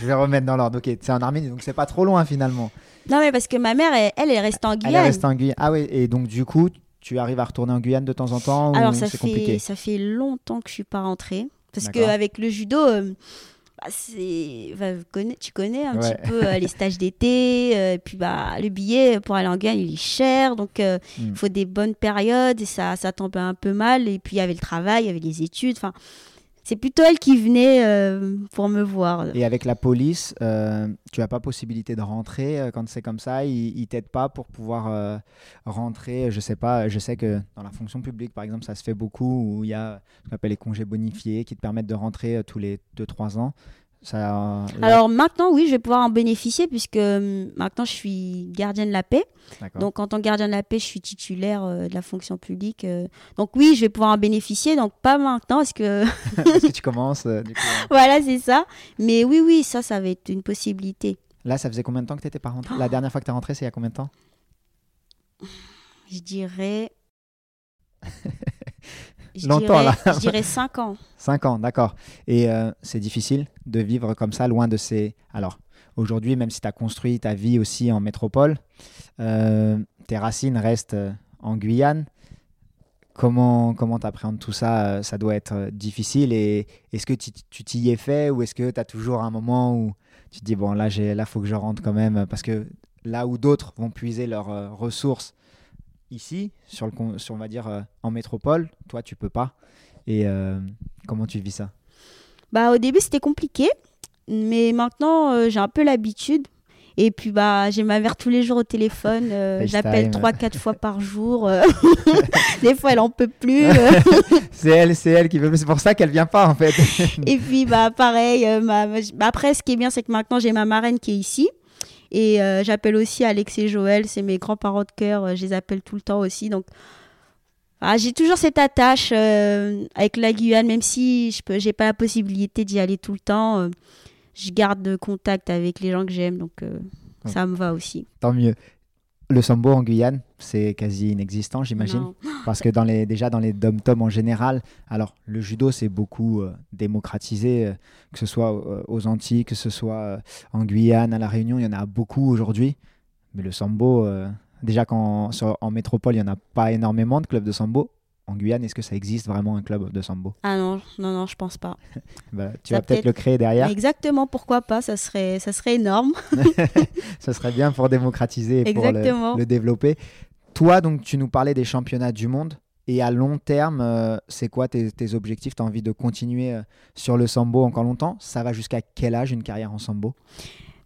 je vais remettre dans l'ordre. Ok, c'est en Arménie, donc c'est pas trop loin finalement. Non, mais parce que ma mère, elle, elle est restée en Elle est Guyane. restée en Guyane. Ah oui, et donc du coup, tu arrives à retourner en Guyane de temps en temps Alors ou ça c'est compliqué fait, ça fait longtemps que je suis pas rentrée. Parce qu'avec le judo, euh, bah, bah, tu connais un Ouais. petit peu euh, les stages d'été. euh, et puis bah, le billet pour aller en Guyane, il est cher. Donc euh, il Mm. faut des bonnes périodes. Et ça, ça tombe un peu mal. Et puis il y avait le travail, il y avait les études. Enfin, c'est plutôt elle qui venait euh, pour me voir. Et avec la police, euh, tu n'as pas possibilité de rentrer euh, quand c'est comme ça. Ils, ils t'aident pas pour pouvoir rentrer. Je sais pas. Je sais que dans la fonction publique, par exemple, ça se fait beaucoup où il y a ce qu'on appelle les congés bonifiés qui te permettent de rentrer tous les 2-3 ans. Ça, euh, Alors maintenant, oui, je vais pouvoir en bénéficier puisque euh, maintenant je suis gardienne de la paix. Donc, en tant que gardien de la paix, je suis titulaire euh, de la fonction publique. euh. donc, oui, je vais pouvoir en bénéficier. Donc, pas maintenant, parce que Est-ce que tu commences euh, du coup, euh, voilà, c'est ça. Mais oui, oui, ça, ça va être une possibilité. Là, ça faisait combien de temps que tu n'étais pas rentré La dernière fois que tu es rentré, c'est il y a combien de temps? Je dirais. Je Longtemps, dirais, là. Je dirais 5 ans. 5 ans, d'accord. Et euh, c'est difficile de vivre comme ça, loin de ces... Alors, aujourd'hui, même si tu as construit ta vie aussi en métropole, euh, tes racines restent euh, en Guyane. Comment comment t'appréhendes tout ça Ça doit être difficile. Et est-ce que tu t'y es fait ou est-ce que tu as toujours un moment où tu te dis, bon, là, il là, faut que je rentre quand même Parce que là où d'autres vont puiser leurs ressources ici, sur le, sur, on va dire, euh, en métropole, toi, tu peux pas. Et euh, comment tu vis ça? Bah, au début, c'était compliqué. Mais maintenant, euh, j'ai un peu l'habitude. Et puis, bah, j'ai ma mère tous les jours au téléphone. J'appelle 3-4 fois par jour. Des fois, elle en peut plus. C'est elle, c'est elle qui veut. C'est pour ça qu'elle vient pas en fait. Et puis, bah, pareil, ma- bah, après, ce qui est bien, c'est que maintenant, j'ai ma marraine qui est ici. Et euh, j'appelle aussi Alex et Joël, c'est mes grands-parents de cœur, euh, je les appelle tout le temps aussi. Donc, ah, j'ai toujours cette attache euh, avec la Guyane, même si je n'ai pas la possibilité d'y aller tout le temps. euh, je garde de contact avec les gens que j'aime, donc ça me va aussi. Tant mieux. Le sambo en Guyane, c'est quasi inexistant, j'imagine. Parce que dans les, déjà dans les dom-toms en général, alors le judo c'est beaucoup euh, démocratisé, euh, que ce soit euh, aux Antilles, que ce soit en Guyane, à La Réunion, il y en a beaucoup aujourd'hui. Mais le sambo, déjà qu'en sur- en métropole, il n'y en a pas énormément de clubs de sambo. En Guyane, est-ce que ça existe vraiment un club de sambo? Ah non, non, non, je pense pas. Bah, Tu Ça vas peut-être le créer derrière. Exactement, pourquoi pas, ça serait, ça serait énorme. Ce serait bien pour démocratiser et pour le, développer. Toi, donc, tu nous parlais des championnats du monde. Et à long terme, euh, c'est quoi tes, tes objectifs? Tu as envie de continuer euh, sur le sambo encore longtemps? Ça va jusqu'à quel âge une carrière en sambo?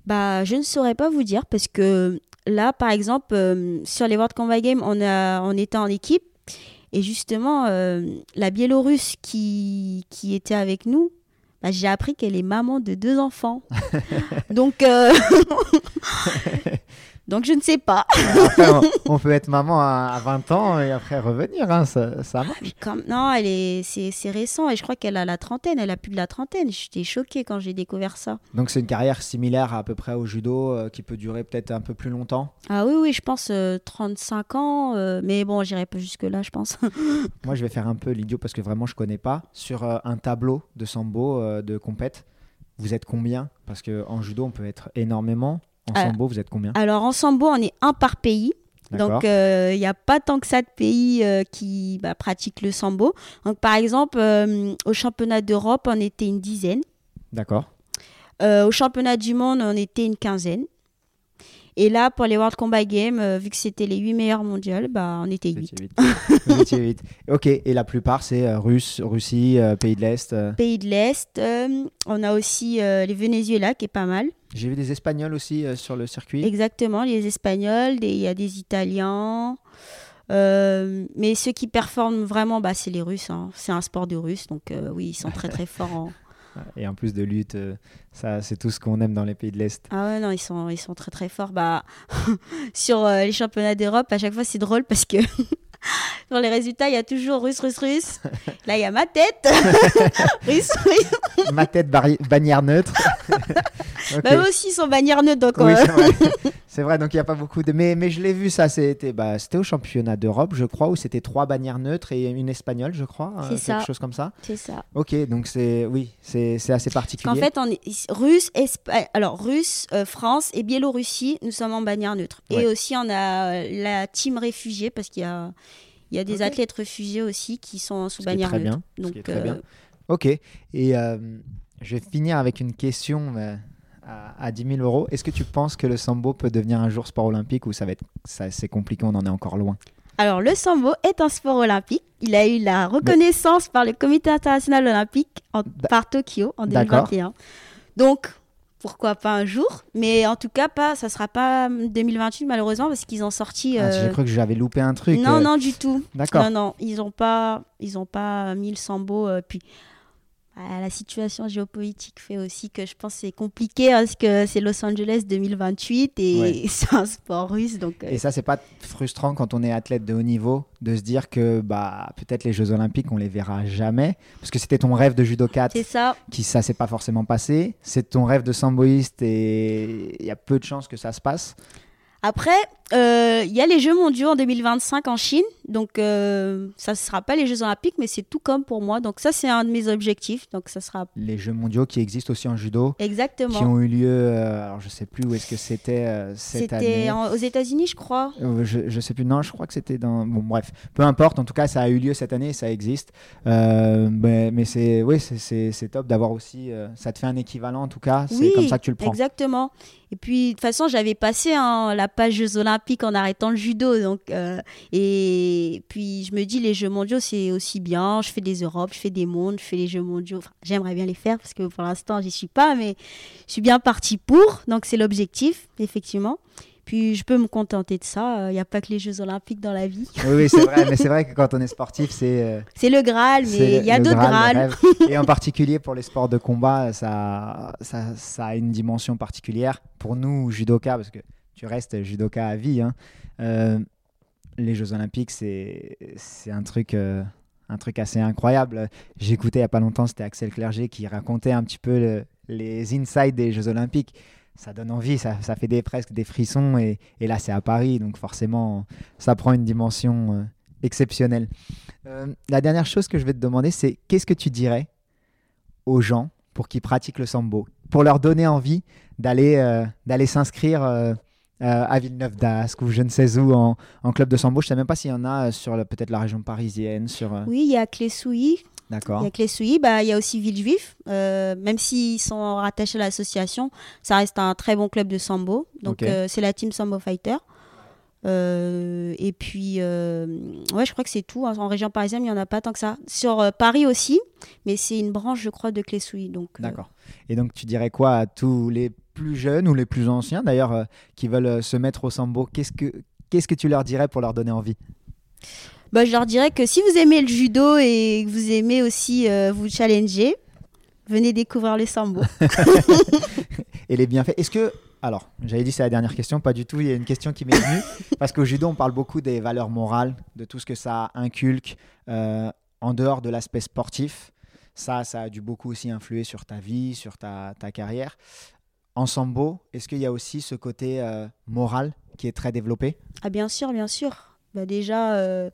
Bah, je ne saurais pas vous dire parce que là, par exemple, euh, sur les World Combat Games, on, a, on était en équipe et justement, euh, la Biélorusse qui, qui était avec nous, bah, j'ai appris qu'elle est maman de deux enfants. Donc, euh, Donc je ne sais pas. Après, on, on peut être maman à, à 20 ans et après revenir, hein, ça, ça marche. Comme... Non, elle est... c'est c'est récent et je crois qu'elle a la trentaine. Elle a plus de la trentaine. J'étais choquée quand j'ai découvert ça. Donc c'est une carrière similaire à peu près au judo euh, qui peut durer peut-être un peu plus longtemps. Ah oui, oui, je pense euh, 35 ans. euh, mais bon, j'irai pas jusque-là, je pense. Moi, je vais faire un peu l'idiot parce que vraiment, je connais pas. Sur euh, un tableau de sambo euh, de compète, vous êtes combien? Parce que en judo, on peut être énormément. En Ah. sambo, vous êtes combien Alors en sambo, on est un par pays. Donc, euh, il n'y a pas tant que ça de pays euh, qui bah, pratiquent le sambo. Donc, par exemple, euh, au championnat d'Europe, on était une dizaine. D'accord. Euh, au championnat du monde, on était une quinzaine. Et là, pour les World Combat Games, euh, vu que c'était les 8 meilleurs mondiaux, bah, on était Vous 8. étiez huit. Vous étiez huit. Ok, et la plupart, c'est euh, Russe, Russie, euh, pays de l'Est. euh. Pays de l'Est, euh, on a aussi euh, les Venezuela qui est pas mal. J'ai vu des Espagnols aussi euh, sur le circuit. Exactement, les Espagnols, il y a des Italiens. Euh, mais ceux qui performent vraiment, bah, c'est les Russes. hein. C'est un sport de Russes, donc euh, oui, ils sont très très forts. en- Et en plus de lutte, euh, ça, c'est tout ce qu'on aime dans les pays de l'Est. Ah ouais, non, ils sont, ils sont très très forts. Bah, sur euh, les championnats d'Europe, à chaque fois, c'est drôle parce que dans les résultats, il y a toujours russe, russe, russe. Là, il y a ma tête. russe, russe. Ma tête bannière neutre. Ok. Bah, eux aussi, ils sont bannières neutres, donc Oui, euh, c'est vrai. Donc il n'y a pas beaucoup de. Mais, mais je l'ai vu, ça, c'était bah, au championnat d'Europe, je crois, où c'était trois bannières neutres et une espagnole, je crois. euh, quelque ça. chose comme ça. c'est ça. Ok, donc c'est. Oui, c'est assez particulier. qu'en fait, on est russe, Espa- alors russe, euh, France et Biélorussie, nous sommes en bannière neutre. Ouais. Et aussi, on a euh, la team réfugiée parce qu'il y a, il y a des athlètes réfugiés aussi qui sont sous Ce qui est bannière très neutre. bien, ce Donc, qui est très euh, bien. Ok, et euh, je vais finir avec une question euh, à, à 10 000 euros. Est-ce que tu penses que le sambo peut devenir un jour sport olympique ou ça va être. C'est compliqué, on en est encore loin? Alors, le sambo est un sport olympique. Il a eu la reconnaissance par le Comité international olympique en- par Tokyo en D'accord. 2021. Donc, pourquoi pas un jour? Mais en tout cas, pas, ça sera pas 2028 malheureusement parce qu'ils ont sorti. Ah, euh, J'ai cru que j'avais loupé un truc. non, euh, non, du tout. D'accord. Non, non, ils n'ont pas, ils ont pas mis le sambo. euh, puis la situation géopolitique fait aussi que je pense que c'est compliqué hein, parce que c'est Los Angeles 2028 et Ouais. c'est un sport russe. Donc, euh, Et ça, c'est pas frustrant quand on est athlète de haut niveau de se dire que bah, peut-être les Jeux Olympiques, on les verra jamais. Parce que c'était ton rêve de judoka c'est ça. qui ça s'est pas forcément passé. C'est ton rêve de samboïste et il y a peu de chances que ça se passe. Après, euh, il y a les Jeux mondiaux en 2025 en Chine. Donc, euh, ça ne sera pas les Jeux olympiques, mais c'est tout comme pour moi. Donc, ça, c'est un de mes objectifs. Donc, ça sera Les Jeux mondiaux qui existent aussi en judo, exactement. qui ont eu lieu, euh, alors je sais plus où est-ce que c'était cette C'était année. en- aux États-Unis, je crois. Je, je sais plus, non, je crois que c'était dans. Bon, bref, peu importe, en tout cas, ça a eu lieu cette année, ça existe. Mais mais c'est oui, c'est- top d'avoir aussi. ça te fait un équivalent, en tout cas, c'est Oui, comme ça que tu le prends. Exactement. Et puis, de toute façon, j'avais passé hein, la page Jeux Olympiques en arrêtant le judo. Donc, euh, et puis, je me dis, les Jeux mondiaux, c'est aussi bien. Je fais des Europes, je fais des mondes, je fais les Jeux mondiaux. J'aimerais bien les faire parce que pour l'instant, j'y suis pas, mais je suis bien partie pour. Donc, c'est l'objectif, effectivement. Puis, je peux me contenter de ça. Il n'y a pas que les Jeux Olympiques dans la vie. Oui, oui, c'est vrai, mais c'est vrai que quand on est sportif, c'est. euh, C'est le Graal, mais il y a d'autres Graal. Et en particulier pour les sports de combat, ça, ça, ça a une dimension particulière. Pour nous, judoka, parce que tu restes judoka à vie, hein, euh, les Jeux Olympiques, c'est c'est un truc. euh, un truc assez incroyable. J'écoutais il n'y a pas longtemps, c'était Axel Clerget qui racontait un petit peu le- les insides des Jeux Olympiques. Ça donne envie, ça, fait des, presque des frissons. Et, là, c'est à Paris, donc forcément, ça prend une dimension euh, exceptionnelle. Euh, la dernière chose que je vais te demander, c'est qu'est-ce que tu dirais aux gens pour qu'ils pratiquent le sambo? Pour leur donner envie d'aller euh, s'inscrire à Villeneuve d'Ascq ou je ne sais où en, club de sambo. Je ne sais même pas s'il y en a sur peut-être la région parisienne. Sur, Oui, il y a Clé-Souilly, Il D'accord. y a bah, il y a aussi Villejuif. Euh, même s'ils sont rattachés à l'association, ça reste un très bon club de sambo. Donc, euh, c'est la team Sambo Fighter. Euh, et puis, ouais, je crois que c'est tout. En région parisienne, il n'y en a pas tant que ça. Sur Paris aussi, mais c'est une branche, je crois, de Clé-Souilly. Donc, D'accord. Et donc, tu dirais quoi à tous les plus jeunes ou les plus anciens, d'ailleurs, qui veulent se mettre au sambo? Qu'est-ce que Qu'est-ce que tu leur dirais pour leur donner envie? Bah, je leur dirais que si vous aimez le judo et que vous aimez aussi euh, vous challenger, venez découvrir le sambo. Et les bienfaits Est-ce que, alors, j'avais dit c'est la dernière question, pas du tout. Il y a une question qui m'est venue parce qu'au judo, on parle beaucoup des valeurs morales, de tout ce que ça inculque euh, en dehors de l'aspect sportif. Ça, ça a dû beaucoup aussi influer sur ta vie, sur ta, ta carrière. En sambo, est-ce qu'il y a aussi ce côté euh, moral qui est très développé? Ah bien sûr, bien sûr. Bah, déjà, euh,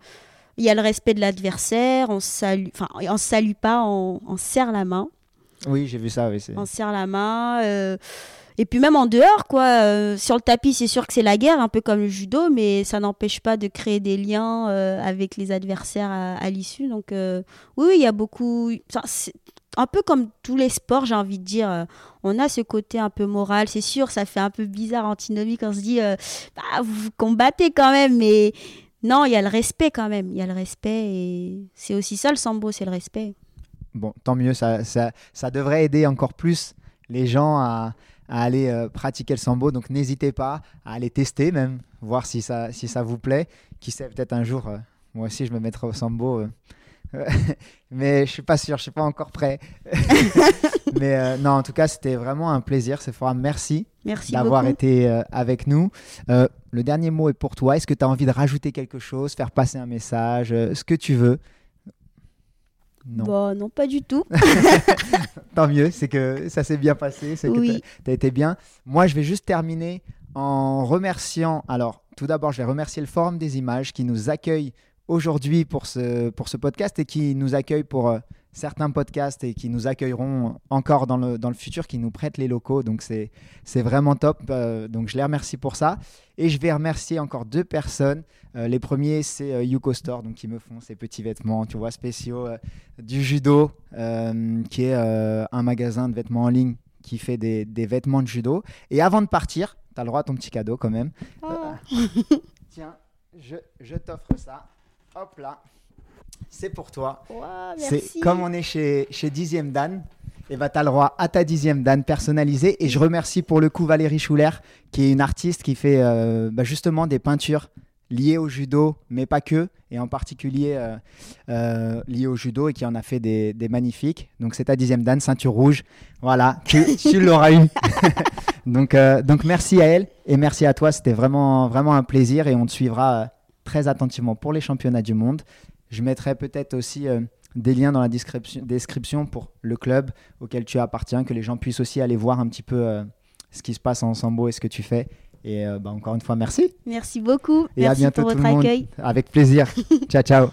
il y a le respect de l'adversaire. On salue, enfin, on salue pas, on, on serre la main. Oui, j'ai vu ça. Oui, On serre la main. euh, et puis même en dehors, quoi. euh, sur le tapis, c'est sûr que c'est la guerre, un peu comme le judo, mais ça n'empêche pas de créer des liens euh, avec les adversaires à, à l'issue. Donc oui, il y a beaucoup. c'est un peu comme tous les sports, j'ai envie de dire. on a ce côté un peu moral. C'est sûr, ça fait un peu bizarre, antinomique. On se dit, bah, vous combattez quand même, mais non, il y a le respect quand même. Il y a le respect et c'est aussi ça le sambo, c'est le respect. Bon, tant mieux, ça, ça, ça devrait aider encore plus les gens à, aller euh, pratiquer le sambo. Donc n'hésitez pas à aller tester même, voir si ça, si ça vous plaît. Qui sait, peut-être un jour, euh, moi aussi je me mettrai au sambo. euh. Mais je suis pas sûr, je suis pas encore prêt. Mais euh, non, en tout cas, c'était vraiment un plaisir. Sephora, merci Merci d'avoir été euh, avec nous. Euh, le dernier mot est pour toi. Est-ce que tu as envie de rajouter quelque chose, faire passer un message, ce que tu veux? Non. Bon, non, pas du tout. Tant mieux, c'est que ça s'est bien passé, c'est que Oui. tu as été bien. Moi, je vais juste terminer en remerciant. Alors, tout d'abord, je vais remercier le Forum des images qui nous accueille aujourd'hui pour ce, pour ce podcast et qui nous accueille pour euh, certains podcasts et qui nous accueilleront encore dans le, dans le futur, qui nous prêtent les locaux. Donc, c'est vraiment top. Euh, donc, je les remercie pour ça. Et je vais remercier encore deux personnes. Euh, les premiers, c'est euh, Yuko Store, donc qui me font ces petits vêtements, tu vois, spéciaux du judo, qui est un magasin de vêtements en ligne qui fait des, des vêtements de judo. Et avant de partir, tu as le droit à ton petit cadeau quand même. Ah. Tiens, je, je t'offre ça. Hop là. C'est pour toi. C'est comme on est chez, chez Dixième Dan. Et bah, tu as le droit à ta dixième Dan personnalisée. Et je remercie pour le coup Valérie Schuller, qui est une artiste qui fait euh, bah, justement des peintures liées au judo, mais pas que, et en particulier euh, euh, liées au judo, et qui en a fait des, des magnifiques. Donc c'est ta dixième Dan, ceinture rouge. Voilà, tu, tu l'auras eu. donc, donc merci à elle, et merci à toi. C'était vraiment, vraiment un plaisir, et on te suivra très attentivement pour les championnats du monde. Je mettrai peut-être aussi euh, des liens dans la description, description pour le club auquel tu appartiens, que les gens puissent aussi aller voir un petit peu euh, ce qui se passe en sambo et ce que tu fais. Et euh, bah, encore une fois, merci. Merci beaucoup. Et à bientôt pour tout le monde. accueil. Avec plaisir. ciao, ciao.